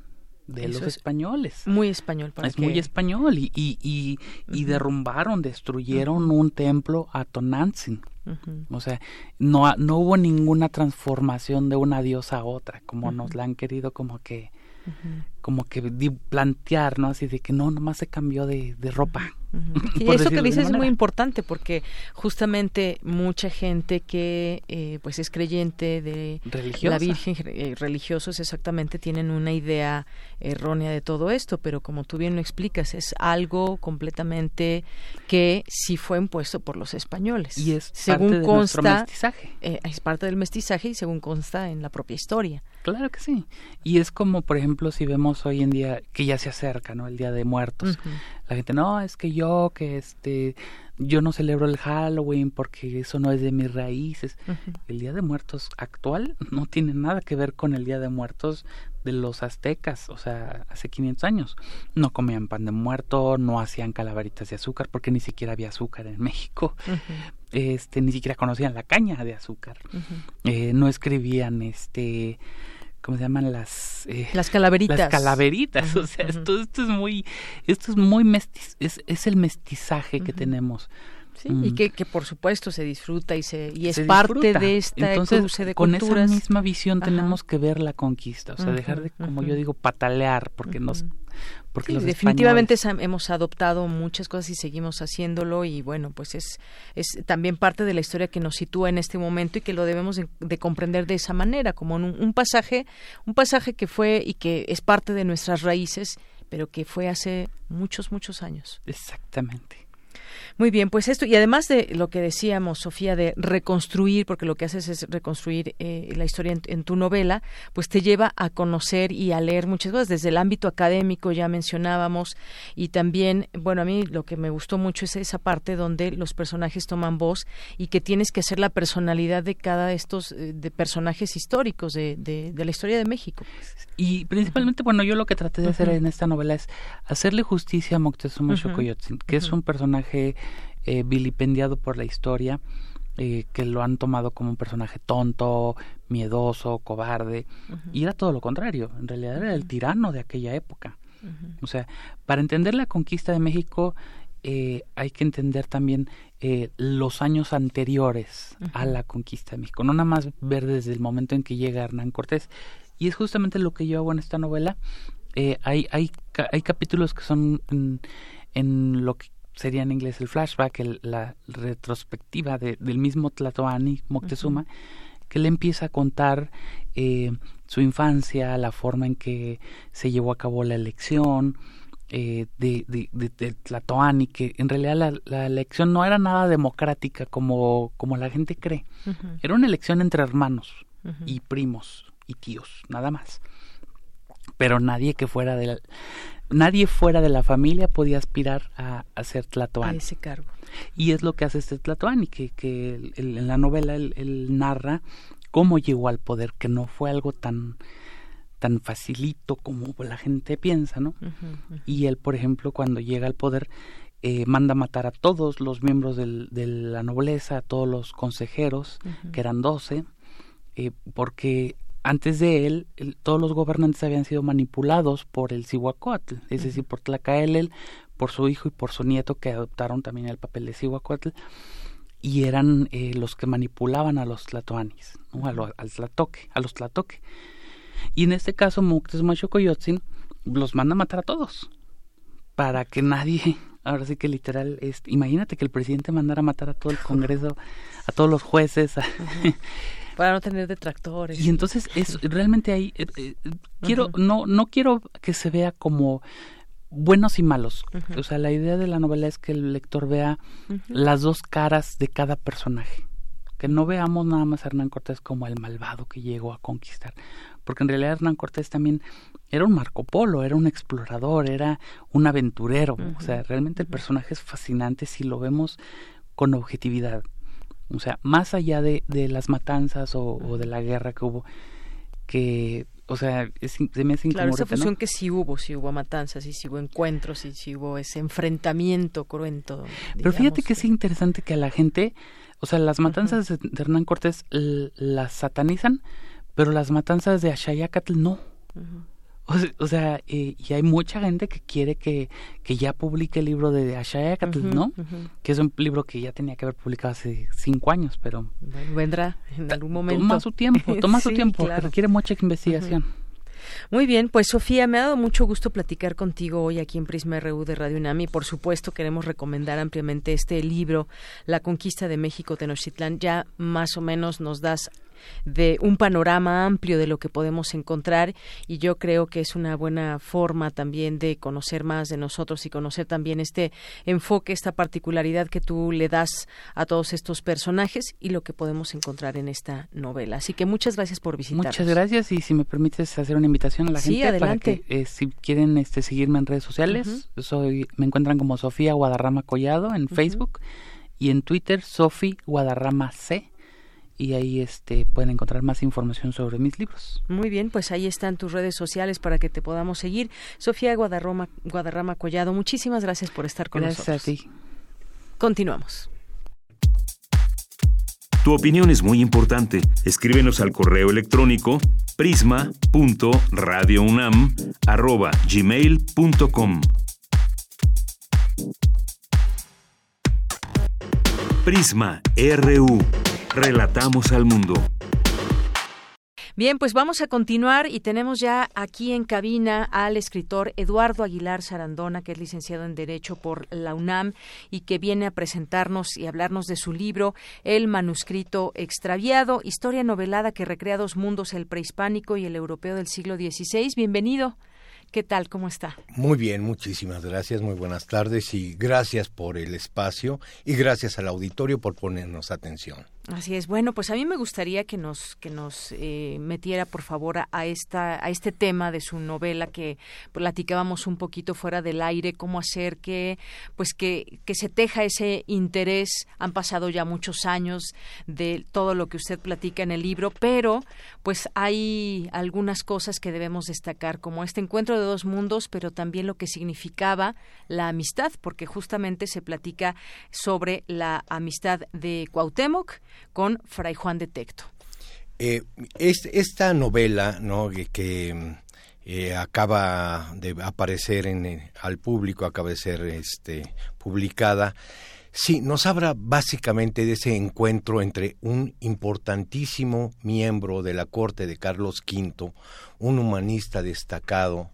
de eso los españoles. Muy español. Para es que... muy español. Y, y, y, y derrumbaron, destruyeron un templo a Tonantzin. O sea, no, no hubo ninguna transformación de una diosa a otra, como nos la han querido como que. Como que plantear, ¿no? Así de que no, nomás se cambió de, de ropa. Uh [laughs] -huh. Y eso que dices es muy importante porque justamente mucha gente que eh, pues es creyente de Religiosa. la Virgen, eh, religiosos exactamente, tienen una idea errónea de todo esto, pero como tú bien lo explicas, es algo completamente que sí fue impuesto por los españoles. Y es según parte de consta, mestizaje. Eh, es parte del mestizaje y según consta en la propia historia. Claro que sí. Y es como, por ejemplo, si vemos hoy en día que ya se acerca, ¿no? El Día de Muertos. Uh -huh. La gente, no, es que yo, que este, yo no celebro el Halloween porque eso no es de mis raíces. Uh -huh. El Día de Muertos actual [laughs] no tiene nada que ver con el Día de Muertos de los aztecas, o sea, hace 500 años. No comían pan de muerto, no hacían calaveritas de azúcar porque ni siquiera había azúcar en México. Uh -huh. Este, ni siquiera conocían la caña de azúcar. Eh, no escribían este ¿cómo se llaman las eh, las calaveritas las calaveritas uh -huh, o sea uh -huh. esto, esto es muy esto es muy mestiz, es, es el mestizaje uh -huh. que tenemos Sí, mm. y que, que, por supuesto se disfruta y se y es se parte disfruta. de esta Entonces, cruce de con culturas. esa misma visión Ajá. tenemos que ver la conquista, o sea, dejar de, como yo digo, patalear, porque nos porque sí, definitivamente españoles... hemos adoptado muchas cosas y seguimos haciéndolo y bueno pues es es también parte de la historia que nos sitúa en este momento y que lo debemos de, de comprender de esa manera como un, un pasaje un pasaje que fue y que es parte de nuestras raíces pero que fue hace muchos muchos años. Exactamente muy bien, pues esto, y además de lo que decíamos, Sofía, de reconstruir, porque lo que haces es reconstruir eh, la historia en, en, tu novela, pues te lleva a conocer y a leer muchas cosas, desde el ámbito académico, ya mencionábamos, y también, bueno, a mí lo que me gustó mucho es esa parte donde los personajes toman voz y que tienes que hacer la personalidad de cada de estos eh, de personajes históricos de, de, de, la historia de México. Y principalmente, uh -huh. bueno, yo lo que traté de hacer uh -huh. en esta novela es hacerle justicia a Moctezuma uh -huh. Xocoyotzin, que es un personaje eh, vilipendiado por la historia, eh, que lo han tomado como un personaje tonto, miedoso, cobarde, uh -huh. y era todo lo contrario, en realidad era el tirano de aquella época. Uh -huh. O sea, para entender la conquista de México eh, hay que entender también eh, los años anteriores uh -huh. a la conquista de México, no nada más ver desde el momento en que llega Hernán Cortés, Y es justamente lo que yo hago en esta novela. Eh, hay, hay, hay capítulos que son en, lo que sería en inglés el flashback, la retrospectiva del mismo Tlatoani Moctezuma, que le empieza a contar eh, su infancia, la forma en que se llevó a cabo la elección, eh, de, de, de, Tlatoani, que en realidad la, elección no era nada democrática como, como la gente cree. Era una elección entre hermanos y primos y tíos, nada más. Pero nadie que fuera de la, nadie fuera de la familia podía aspirar a, a ser Tlatoani. A ese cargo. Y es lo que hace este Tlatoani, que, que en la novela él, narra cómo llegó al poder, que no fue algo tan tan facilito como la gente piensa, ¿no? Y él, por ejemplo, cuando llega al poder, eh, manda matar a todos los miembros del, de la nobleza, a todos los consejeros, que eran doce, eh, porque antes de él, todos los gobernantes habían sido manipulados por el Cihuacóatl, es decir, por Tlacaelel, por su hijo y por su nieto, que adoptaron también el papel de Cihuacóatl, y eran eh, los que manipulaban a los tlatoanis, ¿no? a al tlatoque, a los tlatoque. Y en este caso, Moctezuma Xocoyotzin los manda a matar a todos. Para que nadie, [laughs] ahora sí que literal, es, imagínate que el presidente mandara a matar a todo el Congreso, a todos los jueces. [laughs] para no tener detractores. Y entonces es [laughs] realmente ahí eh, eh, quiero no no quiero que se vea como buenos y malos. O sea, la idea de la novela es que el lector vea las dos caras de cada personaje. Que no veamos nada más a Hernán Cortés como el malvado que llegó a conquistar. Porque en realidad Hernán Cortés también era un Marco Polo, era un explorador, era un aventurero, o sea, realmente el personaje es fascinante si lo vemos con objetividad, o sea, más allá de, de las matanzas o, de la guerra que hubo, que o sea, es, se me hace Claro, esa fusión que sí hubo, sí hubo matanzas, y sí hubo encuentros, y sí hubo ese enfrentamiento cruento. Pero fíjate que es interesante que a la gente, o sea, las matanzas de Hernán Cortés las satanizan, pero las matanzas de Ashayacatl no. [laughs] o, sea, eh, y hay mucha gente que quiere que, que ya publique el libro de Ashayacatl, ¿no? Que es un libro que ya tenía que haber publicado hace cinco años, pero... vendrá en algún momento. [laughs] Toma su tiempo, toma su tiempo, requiere mucha investigación. Muy bien, pues Sofía, me ha dado mucho gusto platicar contigo hoy aquí en Prisma RU de Radio UNAMI. Por supuesto, queremos recomendar ampliamente este libro, La conquista de México Tenochtitlán. Ya más o menos nos das de un panorama amplio de lo que podemos encontrar y yo creo que es una buena forma también de conocer más de nosotros y conocer también este enfoque, esta particularidad que tú le das a todos estos personajes y lo que podemos encontrar en esta novela. Así que muchas gracias por visitarnos. Muchas gracias y si me permites hacer una invitación a la gente adelante. para que eh, si quieren este seguirme en redes sociales, soy me encuentran como Sofía Guadarrama Collado en Facebook y en Twitter Sofi Guadarrama C y ahí este pueden encontrar más información sobre mis libros. Muy bien, pues ahí están tus redes sociales para que te podamos seguir. Sofía Guadarrama, Guadarrama Collado, muchísimas gracias por estar con nosotros. Gracias a ti. Continuamos. Tu opinión es muy importante. Escríbenos al correo electrónico prisma.radiounam@gmail.com. Prisma RU. Relatamos al mundo. Bien, pues vamos a continuar y tenemos ya aquí en cabina al escritor Eduardo Aguilar Sarandona, que es licenciado en Derecho por la UNAM y que viene a presentarnos y hablarnos de su libro El manuscrito extraviado, historia novelada que recrea dos mundos, el prehispánico y el europeo del siglo XVI. Bienvenido. ¿Qué tal? ¿Cómo está? Muy bien, muchísimas gracias, muy buenas tardes y gracias por el espacio y gracias al auditorio por ponernos atención. Así es. Bueno, pues a mí me gustaría que nos que nos eh, metiera, por favor, a, esta a este tema de su novela que platicábamos un poquito fuera del aire, cómo hacer que pues que que se teja ese interés. Han pasado ya muchos años de todo lo que usted platica en el libro, pero pues hay algunas cosas que debemos destacar, como este encuentro de dos mundos, pero también lo que significaba la amistad, porque justamente se platica sobre la amistad de Cuauhtémoc con Fray Juan de Tecto. Eh, esta novela ¿no? que, eh, acaba de aparecer en, al público, acaba de ser este, publicada, Sí, nos habla básicamente de ese encuentro entre un importantísimo miembro de la corte de Carlos V, un humanista destacado,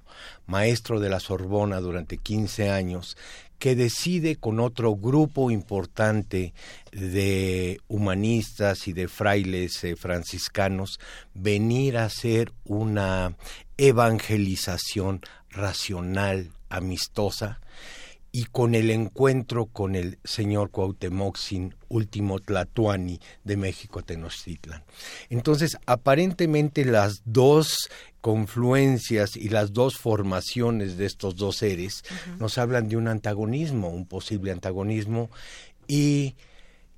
maestro de la Sorbona durante 15 años, que decide con otro grupo importante de humanistas y de frailes eh, franciscanos venir a hacer una evangelización racional, amistosa, y con el encuentro con el señor Cuauhtémoc Sin, último Tlatuani de México Tenochtitlan. Entonces, aparentemente las dos confluencias y las dos formaciones de estos dos seres nos hablan de un antagonismo, un posible antagonismo, y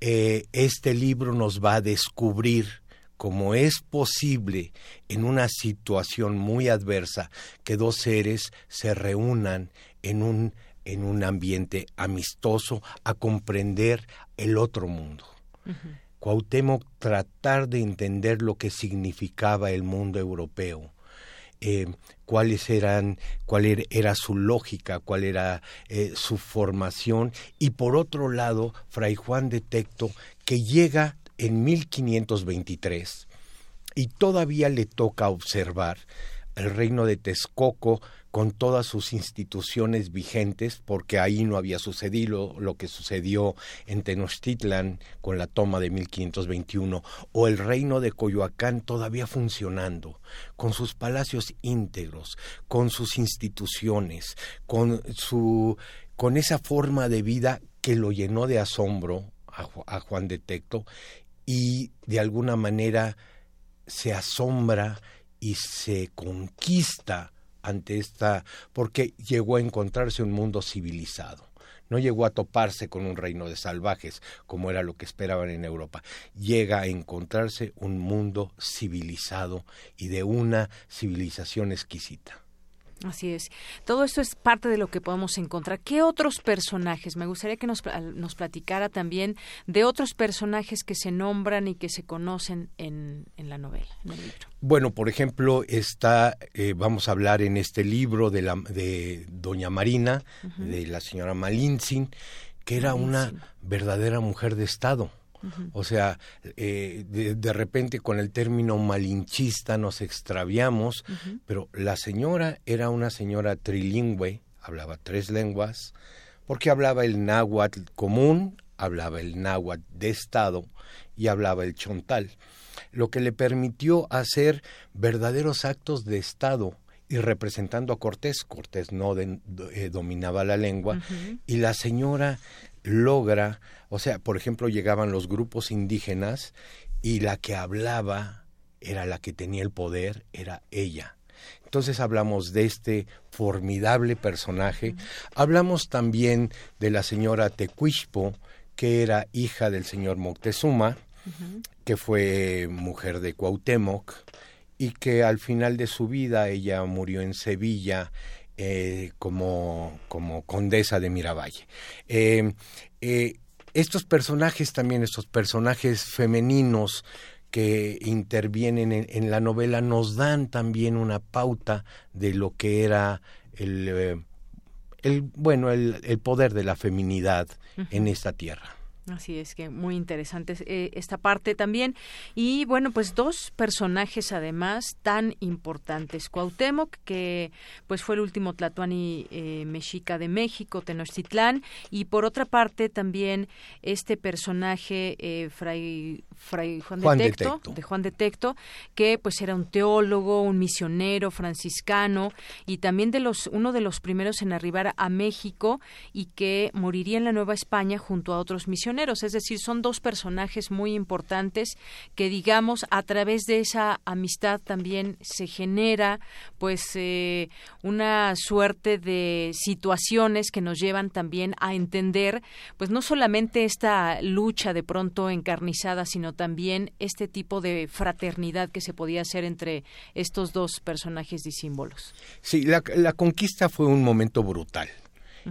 eh, este libro nos va a descubrir cómo es posible en una situación muy adversa que dos seres se reúnan en un en un ambiente amistoso a comprender el otro mundo. Cuauhtémoc tratar de entender lo que significaba el mundo europeo, eh, cuáles eran, cuál er, era su lógica, cuál era eh, su formación, y por otro lado, Fray Juan de Tecto, que llega en 1523 y todavía le toca observar el reino de Texcoco con todas sus instituciones vigentes, porque ahí no había sucedido lo que sucedió en Tenochtitlan con la toma de 1521, o el reino de Coyoacán todavía funcionando, con sus palacios íntegros, con sus instituciones, con su con esa forma de vida que lo llenó de asombro a, a Juan de Tecto y de alguna manera se asombra y se conquista ante esta, porque llegó a encontrarse un mundo civilizado. No llegó a toparse con un reino de salvajes, como era lo que esperaban en Europa. Llega a encontrarse un mundo civilizado y de una civilización exquisita. Así es. Todo esto es parte de lo que podemos encontrar. ¿Qué otros personajes? Me gustaría que nos, nos platicara también de otros personajes que se nombran y que se conocen en, en la novela, en el libro. Bueno, por ejemplo, está, eh, vamos a hablar en este libro de, la, de Doña Marina, de la señora Malintzin, que era una verdadera mujer de Estado o sea, eh, de, repente con el término malinchista nos extraviamos, pero la señora era una señora trilingüe, hablaba tres lenguas, porque hablaba el náhuatl común, hablaba el náhuatl de Estado y hablaba el chontal, lo que le permitió hacer verdaderos actos de Estado y representando a Cortés. Cortés no eh, dominaba la lengua y la señora logra, o sea, por ejemplo, llegaban los grupos indígenas y la que hablaba era la que tenía el poder, era ella. Entonces hablamos de este formidable personaje. Hablamos también de la señora Tecuishpo, que era hija del señor Moctezuma, que fue mujer de Cuauhtémoc y que al final de su vida ella murió en Sevilla eh, como, como condesa de Miravalle. Eh, eh, estos personajes también, estos personajes femeninos que intervienen en, la novela, nos dan también una pauta de lo que era el, el bueno, el, el, poder de la feminidad en esta tierra. Así es que muy interesante eh, esta parte también. Y bueno, pues dos personajes además tan importantes. Cuauhtémoc, que pues fue el último Tlatuani eh, mexica de México, Tenochtitlán. Y por otra parte también este personaje, eh, Fray, Fray Juan, de, Tecto, de Juan de Tecto, que pues era un teólogo, un misionero franciscano y también de los, uno de los primeros en arribar a México y que moriría en la Nueva España junto a otros misioneros es decir, son dos personajes muy importantes que, digamos, a través de esa amistad también se genera, pues, eh, una suerte de situaciones que nos llevan también a entender, pues, no solamente esta lucha de pronto encarnizada, sino también este tipo de fraternidad que se podía hacer entre estos dos personajes y símbolos. Sí, la conquista fue un momento brutal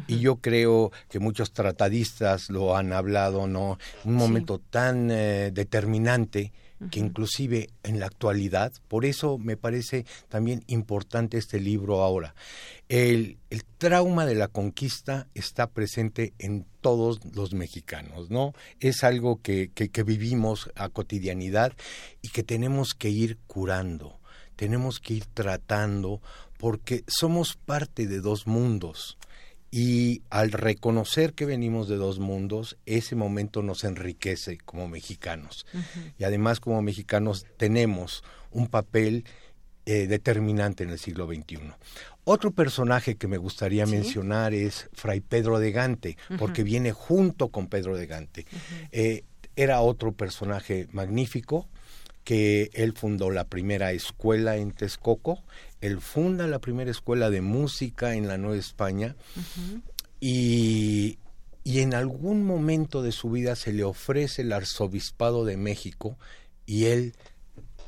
y yo creo que muchos tratadistas lo han hablado, ¿no? Un momento tan eh, determinante que inclusive en la actualidad, por eso me parece también importante este libro ahora, el, el, trauma de la conquista está presente en todos los mexicanos, ¿no? Es algo que, que, que vivimos a cotidianidad y que tenemos que ir curando, tenemos que ir tratando, porque somos parte de dos mundos y al reconocer que venimos de dos mundos, ese momento nos enriquece como mexicanos. Y además como mexicanos tenemos un papel eh, determinante en el siglo XXI. Otro personaje que me gustaría mencionar es Fray Pedro de Gante, porque viene junto con Pedro de Gante. Eh, era otro personaje magnífico, que él fundó la primera escuela en Texcoco, él funda la primera escuela de música en la Nueva España y, y, en algún momento de su vida se le ofrece el arzobispado de México y él,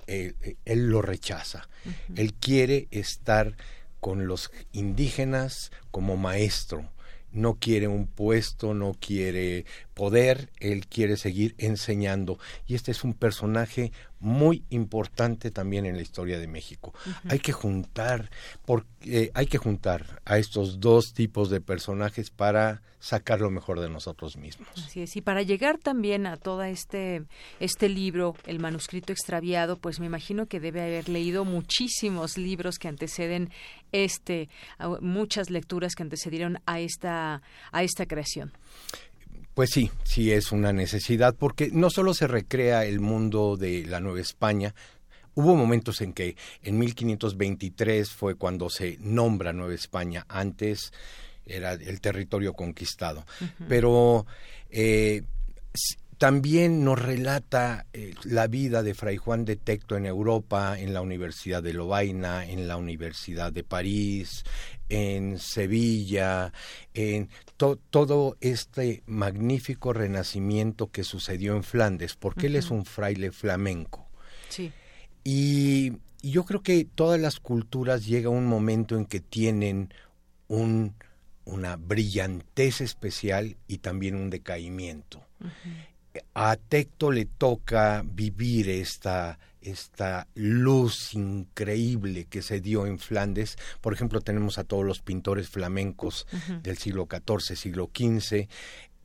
él, lo rechaza. Él quiere estar con los indígenas como maestro. No quiere un puesto, no quiere poder, él quiere seguir enseñando. Y este es un personaje muy importante también en la historia de México. Hay que juntar, porque, eh, hay que juntar a estos dos tipos de personajes para sacar lo mejor de nosotros mismos. Así es, y para llegar también a todo este, este libro, el manuscrito extraviado, pues me imagino que debe haber leído muchísimos libros que anteceden este, muchas lecturas que antecedieron a esta, a esta creación. Pues sí, sí es una necesidad, porque no solo se recrea el mundo de la Nueva España, hubo momentos en que en 1523 fue cuando se nombra Nueva España, antes era el territorio conquistado, pero eh, también nos relata eh, la vida de Fray Juan de Tecto en Europa, en la Universidad de Lovaina, en la Universidad de París, en Sevilla, en todo este magnífico renacimiento que sucedió en Flandes, porque él es un fraile flamenco. Sí. Y yo creo que todas las culturas llega un momento en que tienen un, una brillantez especial y también un decaimiento a Tecto le toca vivir esta, esta luz increíble que se dio en Flandes. Por ejemplo, tenemos a todos los pintores flamencos del siglo XIV, siglo XV,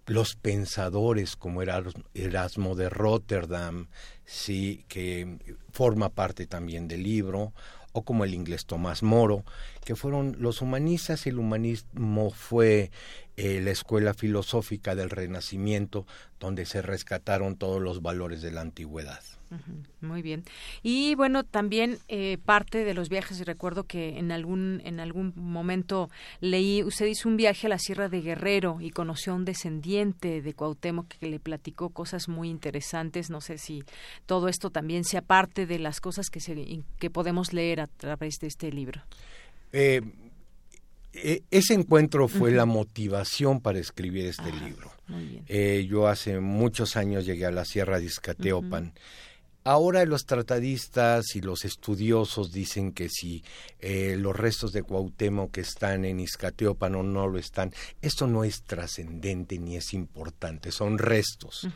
los pensadores como Erasmo de Rotterdam, sí, que forma parte también del libro, o como el inglés Tomás Moro, que fueron los humanistas, el humanismo fue eh, la escuela filosófica del Renacimiento, donde se rescataron todos los valores de la antigüedad. Muy bien. Y bueno, también eh, parte de los viajes, y recuerdo que en algún, en algún momento leí, usted hizo un viaje a la Sierra de Guerrero y conoció a un descendiente de Cuauhtémoc que le platicó cosas muy interesantes. No sé si todo esto también sea parte de las cosas que, se, que podemos leer a través de este libro. Eh, e, ese encuentro fue la motivación para escribir este ah, libro. Eh, yo hace muchos años llegué a la Sierra de Izcateopan. Ahora los tratadistas y los estudiosos dicen que si eh, los restos de Cuauhtémoc que están en Izcateopan o no lo están, esto no es trascendente ni es importante, son restos.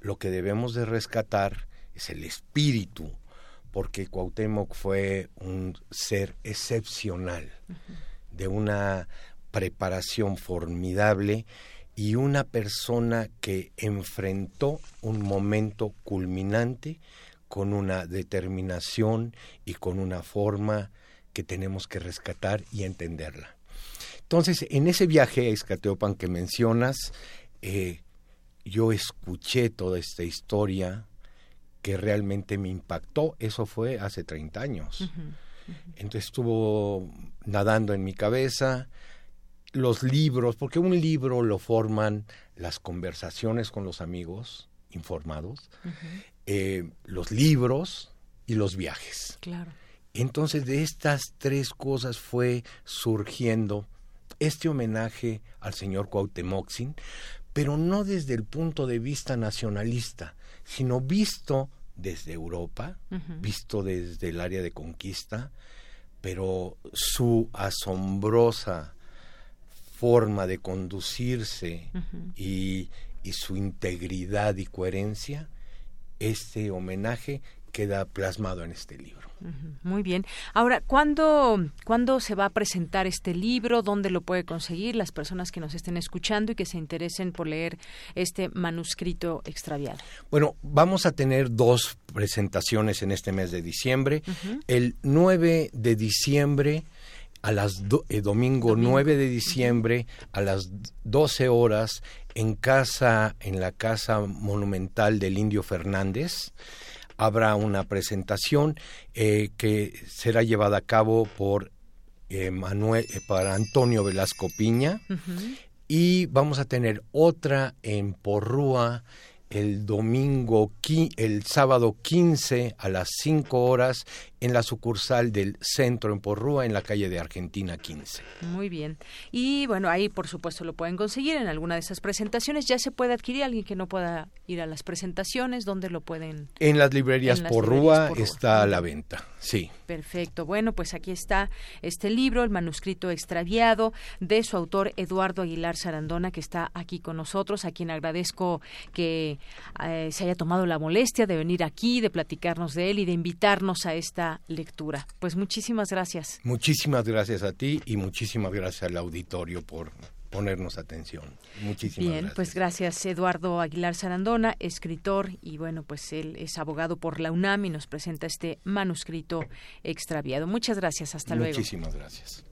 Lo que debemos de rescatar es el espíritu, porque Cuauhtémoc fue un ser excepcional, de una preparación formidable y una persona que enfrentó un momento culminante con una determinación y con una forma que tenemos que rescatar y entenderla. Entonces, en ese viaje a Escateopan que mencionas, eh, yo escuché toda esta historia que realmente me impactó. Eso fue hace 30 años. Entonces estuvo nadando en mi cabeza los libros, porque un libro lo forman las conversaciones con los amigos informados, eh, los libros y los viajes. Claro. Entonces de estas tres cosas fue surgiendo este homenaje al señor Cuauhtémoc, pero no desde el punto de vista nacionalista, sino visto desde Europa, visto desde el área de conquista, pero su asombrosa forma de conducirse y, y, su integridad y coherencia este homenaje queda plasmado en este libro. Muy bien. Ahora, ¿cuándo, ¿cuándo se va a presentar este libro? ¿Dónde lo puede conseguir las personas que nos estén escuchando y que se interesen por leer este manuscrito extraviado? Bueno, vamos a tener dos presentaciones en este mes de diciembre. El 9 de diciembre a las eh, domingo, 9 de diciembre a las 12 horas en casa en la casa monumental del Indio Fernández habrá una presentación eh, que será llevada a cabo por eh, Manuel para Antonio Velasco Piña. Y vamos a tener otra en Porrúa el domingo, el sábado 15 a las 5 horas en la sucursal del centro en Porrúa, en la calle de Argentina 15. Muy bien. Y bueno, ahí por supuesto lo pueden conseguir en alguna de esas presentaciones. Ya se puede adquirir alguien que no pueda ir a las presentaciones. ¿Dónde lo pueden? En las librerías, Porrúa, está a la venta, sí. Perfecto. Bueno, pues aquí está este libro, el manuscrito extraviado de su autor Eduardo Aguilar Sarandona, que está aquí con nosotros, a quien agradezco que eh, se haya tomado la molestia de venir aquí, de platicarnos de él y de invitarnos a esta lectura. Pues muchísimas gracias. Muchísimas gracias a ti y muchísimas gracias al auditorio por ponernos atención. Muchísimas Bien, pues gracias Eduardo Aguilar Sarandona, escritor y bueno, pues él es abogado por la UNAM y nos presenta este manuscrito extraviado. Muchas gracias, hasta luego. Muchísimas gracias.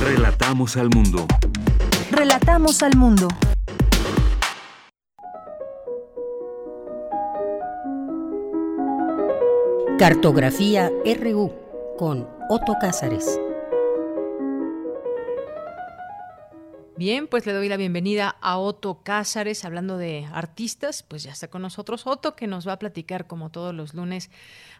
Relatamos al mundo. Relatamos al mundo. Cartografía RU con Otto Cázares. Bien, pues le doy la bienvenida a Otto Cázares, hablando de artistas, pues ya está con nosotros Otto, que nos va a platicar como todos los lunes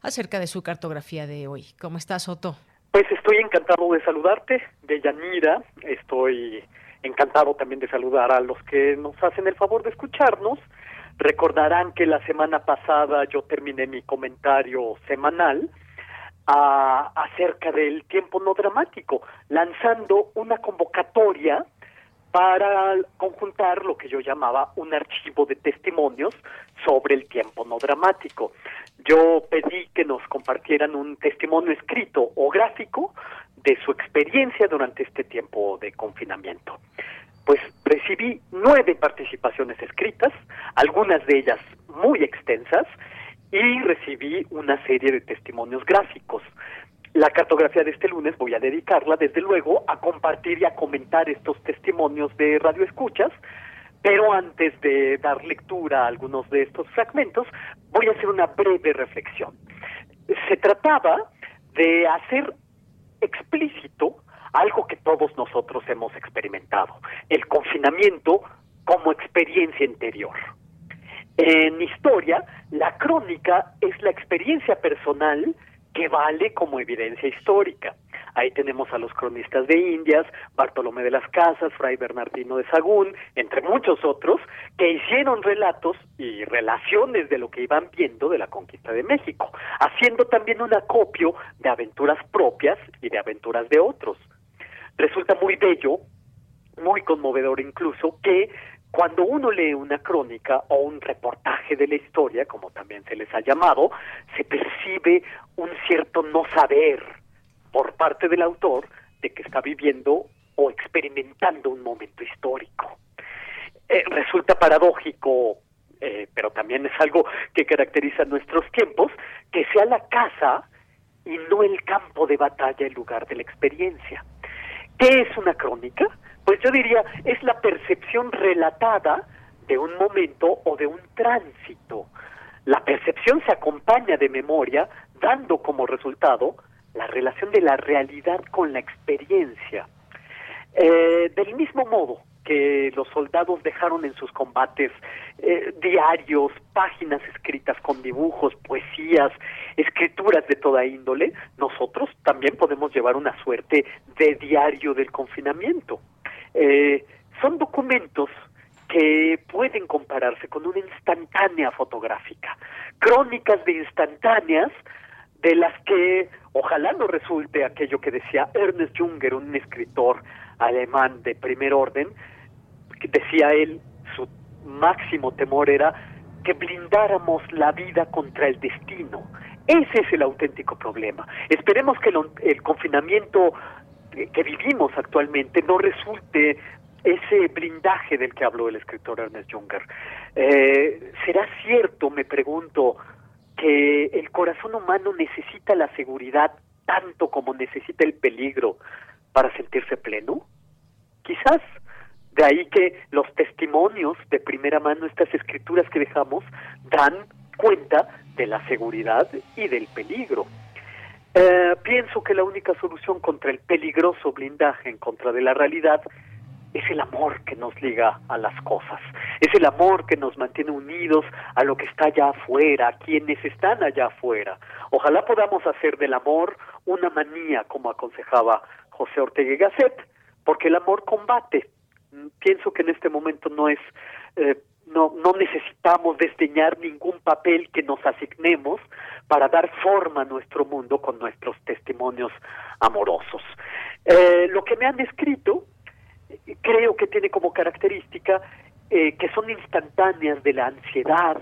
acerca de su cartografía de hoy. ¿Cómo estás, Otto? Pues estoy encantado de saludarte, de Yanira, estoy encantado también de saludar a los que nos hacen el favor de escucharnos Recordarán que la semana pasada yo terminé mi comentario semanal a, acerca del tiempo no dramático, lanzando una convocatoria para conjuntar lo que yo llamaba un archivo de testimonios sobre el tiempo no dramático. Yo pedí que nos compartieran un testimonio escrito o gráfico de su experiencia durante este tiempo de confinamiento pues recibí nueve participaciones escritas, algunas de ellas muy extensas, y recibí una serie de testimonios gráficos. La cartografía de este lunes voy a dedicarla, desde luego, a compartir y a comentar estos testimonios de radioescuchas, pero antes de dar lectura a algunos de estos fragmentos, voy a hacer una breve reflexión. Se trataba de hacer explícito algo que todos nosotros hemos experimentado, el confinamiento como experiencia interior. En historia, la crónica es la experiencia personal que vale como evidencia histórica. Ahí tenemos a los cronistas de Indias, Bartolomé de las Casas, Fray Bernardino de Sagún, entre muchos otros, que hicieron relatos y relaciones de lo que iban viendo de la conquista de México, haciendo también un acopio de aventuras propias y de aventuras de otros resulta muy bello, muy conmovedor incluso, que cuando uno lee una crónica o un reportaje de la historia, como también se les ha llamado, se percibe un cierto no saber por parte del autor de que está viviendo o experimentando un momento histórico. Eh, resulta paradójico, eh, pero también es algo que caracteriza nuestros tiempos, que sea la casa y no el campo de batalla el lugar de la experiencia. ¿Qué es una crónica? Pues yo diría, es la percepción relatada de un momento o de un tránsito. La percepción se acompaña de memoria, dando como resultado la relación de la realidad con la experiencia. Eh, del mismo modo que los soldados dejaron en sus combates eh, diarios, páginas escritas con dibujos, poesías, escrituras de toda índole, nosotros también podemos llevar una suerte de diario del confinamiento. Eh, son documentos que pueden compararse con una instantánea fotográfica, crónicas de instantáneas de las que ojalá no resulte aquello que decía Ernest Junger, un escritor alemán de primer orden, decía él, su máximo temor era que blindáramos la vida contra el destino. Ese es el auténtico problema. Esperemos que el, confinamiento que vivimos actualmente no resulte ese blindaje del que habló el escritor Ernest Junger. Eh, ¿Será cierto, me pregunto, que el corazón humano necesita la seguridad tanto como necesita el peligro para sentirse pleno? Quizás de ahí que los testimonios de primera mano, estas escrituras que dejamos, dan cuenta de la seguridad y del peligro. Eh, pienso que la única solución contra el peligroso blindaje en contra de la realidad es el amor que nos liga a las cosas, es el amor que nos mantiene unidos a lo que está allá afuera, a quienes están allá afuera. Ojalá podamos hacer del amor una manía, como aconsejaba José Ortega y Gasset, porque el amor combate, pienso que en este momento no es eh, no, no necesitamos desdeñar ningún papel que nos asignemos para dar forma a nuestro mundo con nuestros testimonios amorosos. Eh, lo que me han escrito creo que tiene como característica eh, que son instantáneas de la ansiedad,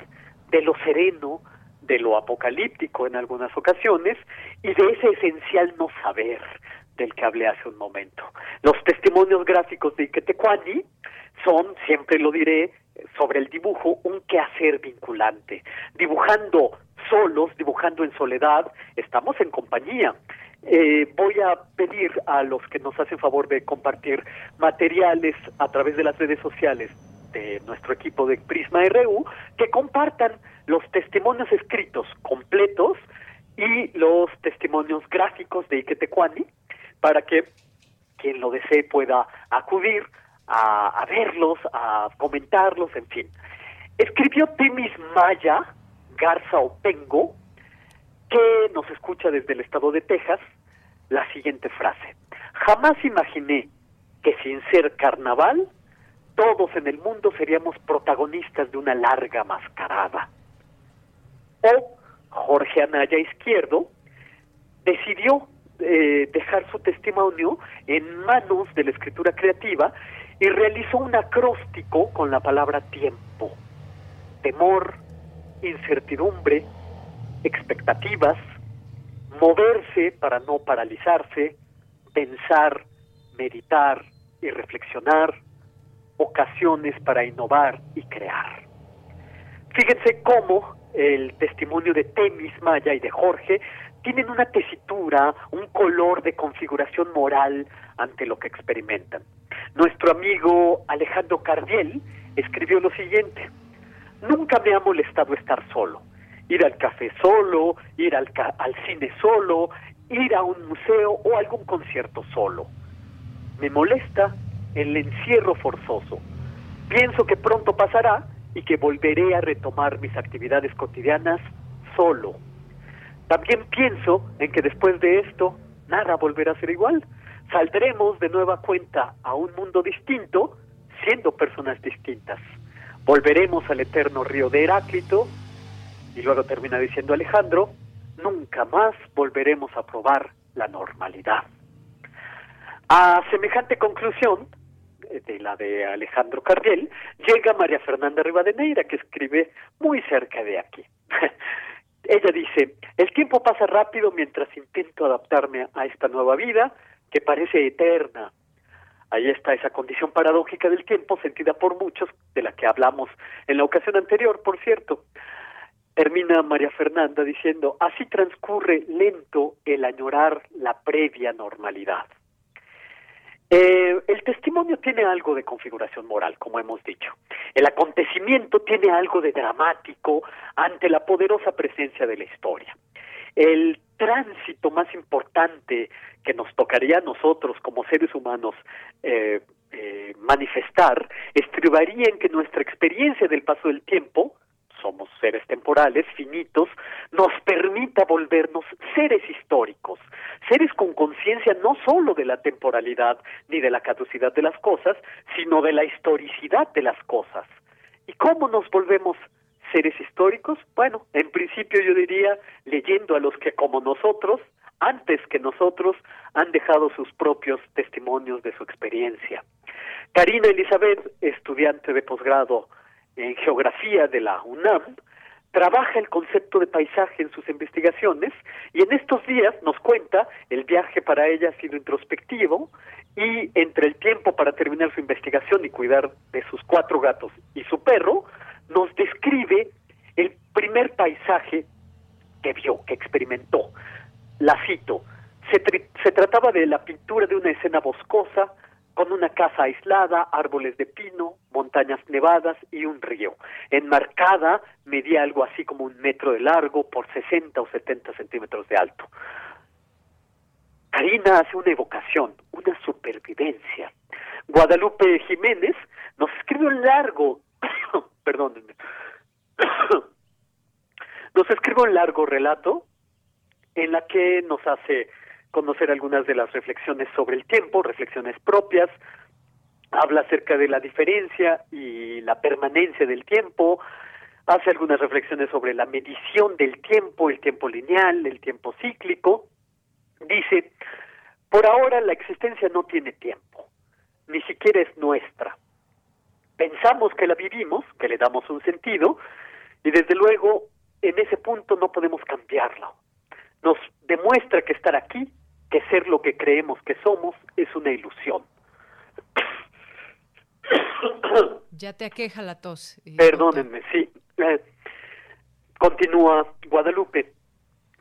de lo sereno, de lo apocalíptico en algunas ocasiones y de ese esencial no saber, del que hablé hace un momento. Los testimonios gráficos de Iquetecuani son, siempre lo diré, sobre el dibujo, un quehacer vinculante. Dibujando solos, dibujando en soledad, estamos en compañía. Eh, voy a pedir a los que nos hacen favor de compartir materiales a través de las redes sociales de nuestro equipo de Prisma RU que compartan los testimonios escritos completos y los testimonios gráficos de Iquetecuani para que quien lo desee pueda acudir a, verlos, a comentarlos, en fin. Escribió Timis Maya Garza Opengo, que nos escucha desde el estado de Texas, la siguiente frase. Jamás imaginé que sin ser carnaval, todos en el mundo seríamos protagonistas de una larga mascarada. O Jorge Anaya Izquierdo decidió eh, dejar su testimonio en manos de la escritura creativa y realizó un acróstico con la palabra tiempo, temor, incertidumbre, expectativas, moverse para no paralizarse, pensar, meditar y reflexionar, ocasiones para innovar y crear. Fíjense cómo el testimonio de Temis Maya y de Jorge tienen una tesitura, un color de configuración moral ante lo que experimentan. Nuestro amigo Alejandro Cardiel escribió lo siguiente, nunca me ha molestado estar solo, ir al café solo, ir al, al cine solo, ir a un museo o algún concierto solo. Me molesta el encierro forzoso. Pienso que pronto pasará y que volveré a retomar mis actividades cotidianas solo. También pienso en que después de esto nada volverá a ser igual. Saldremos de nueva cuenta a un mundo distinto, siendo personas distintas. Volveremos al eterno río de Heráclito, y luego termina diciendo Alejandro, nunca más volveremos a probar la normalidad. A semejante conclusión, eh, de la de Alejandro Cardiel, llega María Fernanda Rivadeneira, que escribe muy cerca de aquí. [laughs] Ella dice, el tiempo pasa rápido mientras intento adaptarme a esta nueva vida que parece eterna. Ahí está esa condición paradójica del tiempo sentida por muchos, de la que hablamos en la ocasión anterior, por cierto. Termina María Fernanda diciendo, así transcurre lento el añorar la previa normalidad. Eh, el testimonio tiene algo de configuración moral, como hemos dicho. El acontecimiento tiene algo de dramático ante la poderosa presencia de la historia. El tránsito más importante que nos tocaría a nosotros como seres humanos eh, eh, manifestar estribaría en que nuestra experiencia del paso del tiempo somos seres temporales, finitos, nos permita volvernos seres históricos, seres con conciencia no sólo de la temporalidad ni de la caducidad de las cosas, sino de la historicidad de las cosas. ¿Y cómo nos volvemos seres históricos? Bueno, en principio yo diría leyendo a los que como nosotros, antes que nosotros, han dejado sus propios testimonios de su experiencia. Karina Elizabeth, estudiante de posgrado en geografía de la UNAM, trabaja el concepto de paisaje en sus investigaciones y en estos días nos cuenta el viaje para ella ha sido introspectivo y entre el tiempo para terminar su investigación y cuidar de sus cuatro gatos y su perro, nos describe el primer paisaje que vio, que experimentó. La cito, se, se trataba de la pintura de una escena boscosa, con una casa aislada, árboles de pino, montañas nevadas y un río. Enmarcada medía algo así como un metro de largo por 60 o 70 centímetros de alto. Karina hace una evocación, una supervivencia. Guadalupe Jiménez nos escribe un largo, [coughs] perdónenme, [coughs] nos escribe un largo relato en la que nos hace conocer algunas de las reflexiones sobre el tiempo, reflexiones propias, habla acerca de la diferencia y la permanencia del tiempo, hace algunas reflexiones sobre la medición del tiempo, el tiempo lineal, el tiempo cíclico. Dice, por ahora la existencia no tiene tiempo, ni siquiera es nuestra. Pensamos que la vivimos, que le damos un sentido, y desde luego en ese punto no podemos cambiarlo. Nos demuestra que estar aquí que ser lo que creemos que somos es una ilusión. [coughs] Ya te aqueja la tos. Perdónenme, sí. Eh, continúa Guadalupe.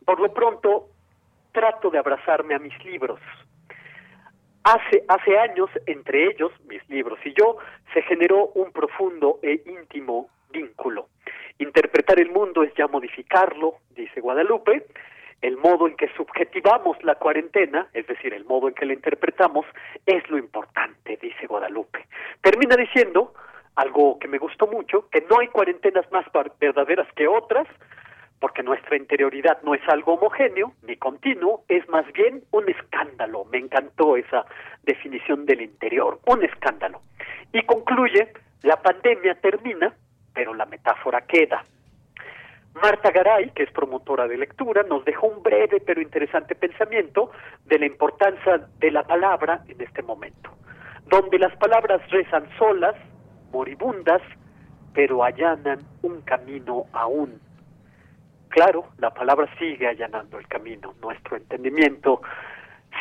Por lo pronto, trato de abrazarme a mis libros. Hace, hace años, entre ellos, mis libros y yo, se generó un profundo e íntimo vínculo. Interpretar el mundo es ya modificarlo, dice Guadalupe, el modo en que subjetivamos la cuarentena, es decir, el modo en que la interpretamos, es lo importante, dice Guadalupe. Termina diciendo algo que me gustó mucho, que no hay cuarentenas más verdaderas que otras, porque nuestra interioridad no es algo homogéneo ni continuo, es más bien un escándalo. Me encantó esa definición del interior, un escándalo. Y concluye, la pandemia termina, pero la metáfora queda. Marta Garay, que es promotora de lectura, nos dejó un breve pero interesante pensamiento de la importancia de la palabra en este momento, donde las palabras rezan solas, moribundas, pero allanan un camino aún. Claro, la palabra sigue allanando el camino, nuestro entendimiento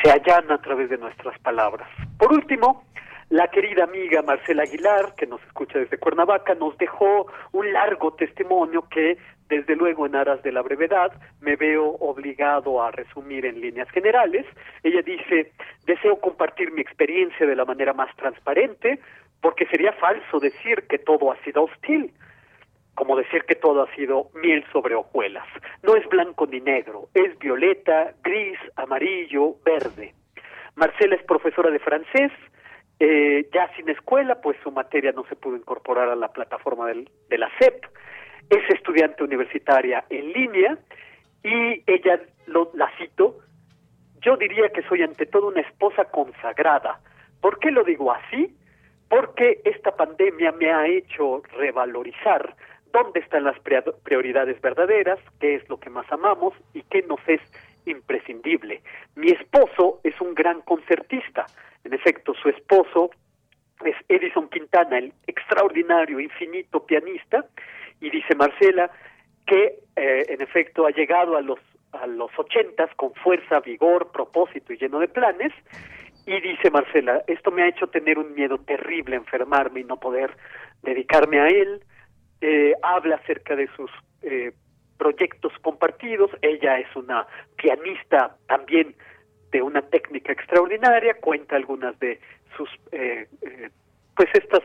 se allana a través de nuestras palabras. Por último, la querida amiga Marcela Aguilar, que nos escucha desde Cuernavaca, nos dejó un largo testimonio que desde luego, en aras de la brevedad, me veo obligado a resumir en líneas generales. Ella dice, deseo compartir mi experiencia de la manera más transparente, porque sería falso decir que todo ha sido hostil, como decir que todo ha sido miel sobre hojuelas. No es blanco ni negro, es violeta, gris, amarillo, verde. Marcela es profesora de francés, eh, ya sin escuela, pues su materia no se pudo incorporar a la plataforma del, de la CEP es estudiante universitaria en línea y ella, lo, la cito, yo diría que soy ante todo una esposa consagrada. ¿Por qué lo digo así? Porque esta pandemia me ha hecho revalorizar dónde están las prioridades verdaderas, qué es lo que más amamos y qué nos es imprescindible. Mi esposo es un gran concertista. En efecto, su esposo es Edison Quintana, el extraordinario, infinito pianista, y dice Marcela que eh, en efecto ha llegado a los a los ochentas con fuerza, vigor, propósito y lleno de planes. Y dice Marcela, esto me ha hecho tener un miedo terrible, enfermarme y no poder dedicarme a él. Eh, habla acerca de sus eh, proyectos compartidos. Ella es una pianista también de una técnica extraordinaria. Cuenta algunas de sus, pues estas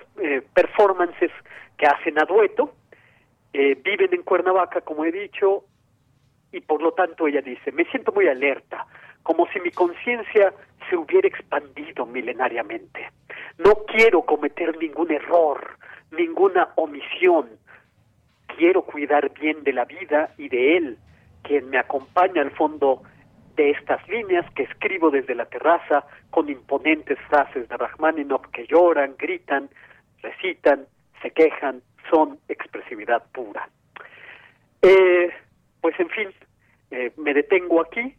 performances que hacen a dueto eh, viven en Cuernavaca, como he dicho, y por lo tanto ella dice, me siento muy alerta, como si mi conciencia se hubiera expandido milenariamente. No quiero cometer ningún error, ninguna omisión. Quiero cuidar bien de la vida y de él, quien me acompaña al fondo de estas líneas que escribo desde la terraza con imponentes frases de Rachmaninoff que lloran, gritan, recitan, se quejan, son expresividad pura. Eh, pues en fin, eh, me detengo aquí.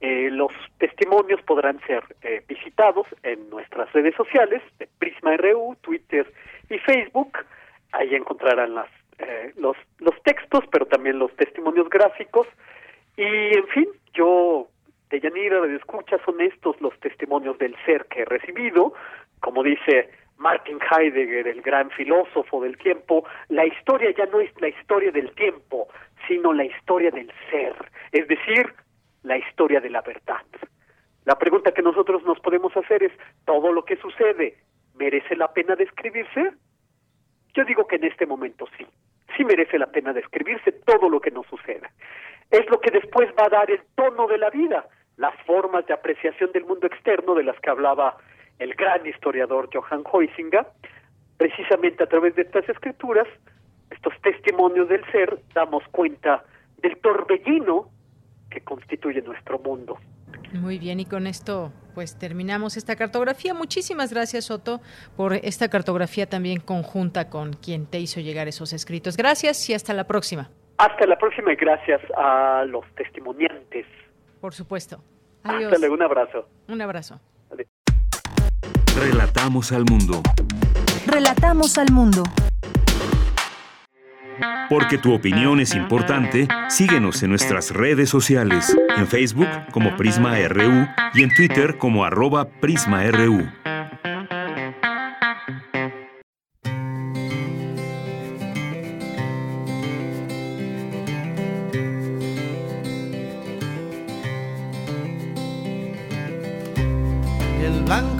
Eh, los testimonios podrán ser visitados en nuestras redes sociales, de Prisma RU, Twitter y Facebook. ahí encontrarán las, eh, los, los textos, pero también los testimonios gráficos. Y, en fin, yo, de escucha, son estos los testimonios del ser que he recibido. Como dice Martin Heidegger, el gran filósofo del tiempo, la historia ya no es la historia del tiempo, sino la historia del ser, es decir, la historia de la verdad. La pregunta que nosotros nos podemos hacer es, ¿todo lo que sucede merece la pena describirse? Yo digo que en este momento sí, sí merece la pena describirse todo lo que nos suceda. Es lo que después va a dar el tono de la vida, las formas de apreciación del mundo externo de las que hablaba el gran historiador Johann Huizinga, precisamente a través de estas escrituras, estos testimonios del ser, damos cuenta del torbellino que constituye nuestro mundo. Muy bien, y con esto pues terminamos esta cartografía. Muchísimas gracias, Otto, por esta cartografía también conjunta con quien te hizo llegar esos escritos. Gracias y hasta la próxima. Hasta la próxima y gracias a los testimoniantes. Por supuesto. Adiós. Hasta luego, un abrazo. Un abrazo. Relatamos al mundo. Relatamos al mundo. Porque tu opinión es importante, síguenos en nuestras redes sociales, en Facebook como Prisma RU y en Twitter como arroba PrismaRU.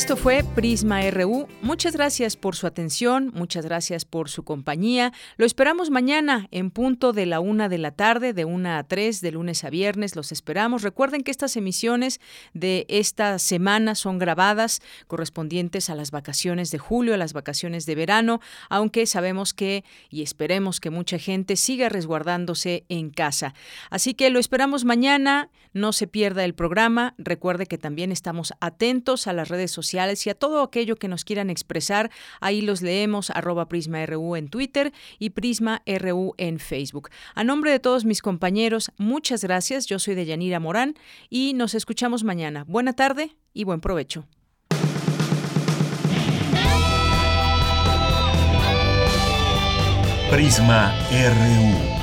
Esto fue Prisma RU. Muchas gracias por su atención, muchas gracias por su compañía. Lo esperamos mañana en punto de la una de la tarde, de una a tres, de lunes a viernes. Los esperamos. Recuerden que estas emisiones de esta semana son grabadas correspondientes a las vacaciones de julio, a las vacaciones de verano, aunque sabemos que y esperemos que mucha gente siga resguardándose en casa. Así que lo esperamos mañana. No se pierda el programa. Recuerde que también estamos atentos a las redes sociales sociales y a todo aquello que nos quieran expresar. Ahí los leemos arroba PrismaRU en Twitter y Prisma RU en Facebook. A nombre de todos mis compañeros, muchas gracias. Yo soy Deyanira Morán y nos escuchamos mañana. Buena tarde y buen provecho. Prisma RU.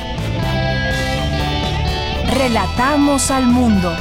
Relatamos al mundo.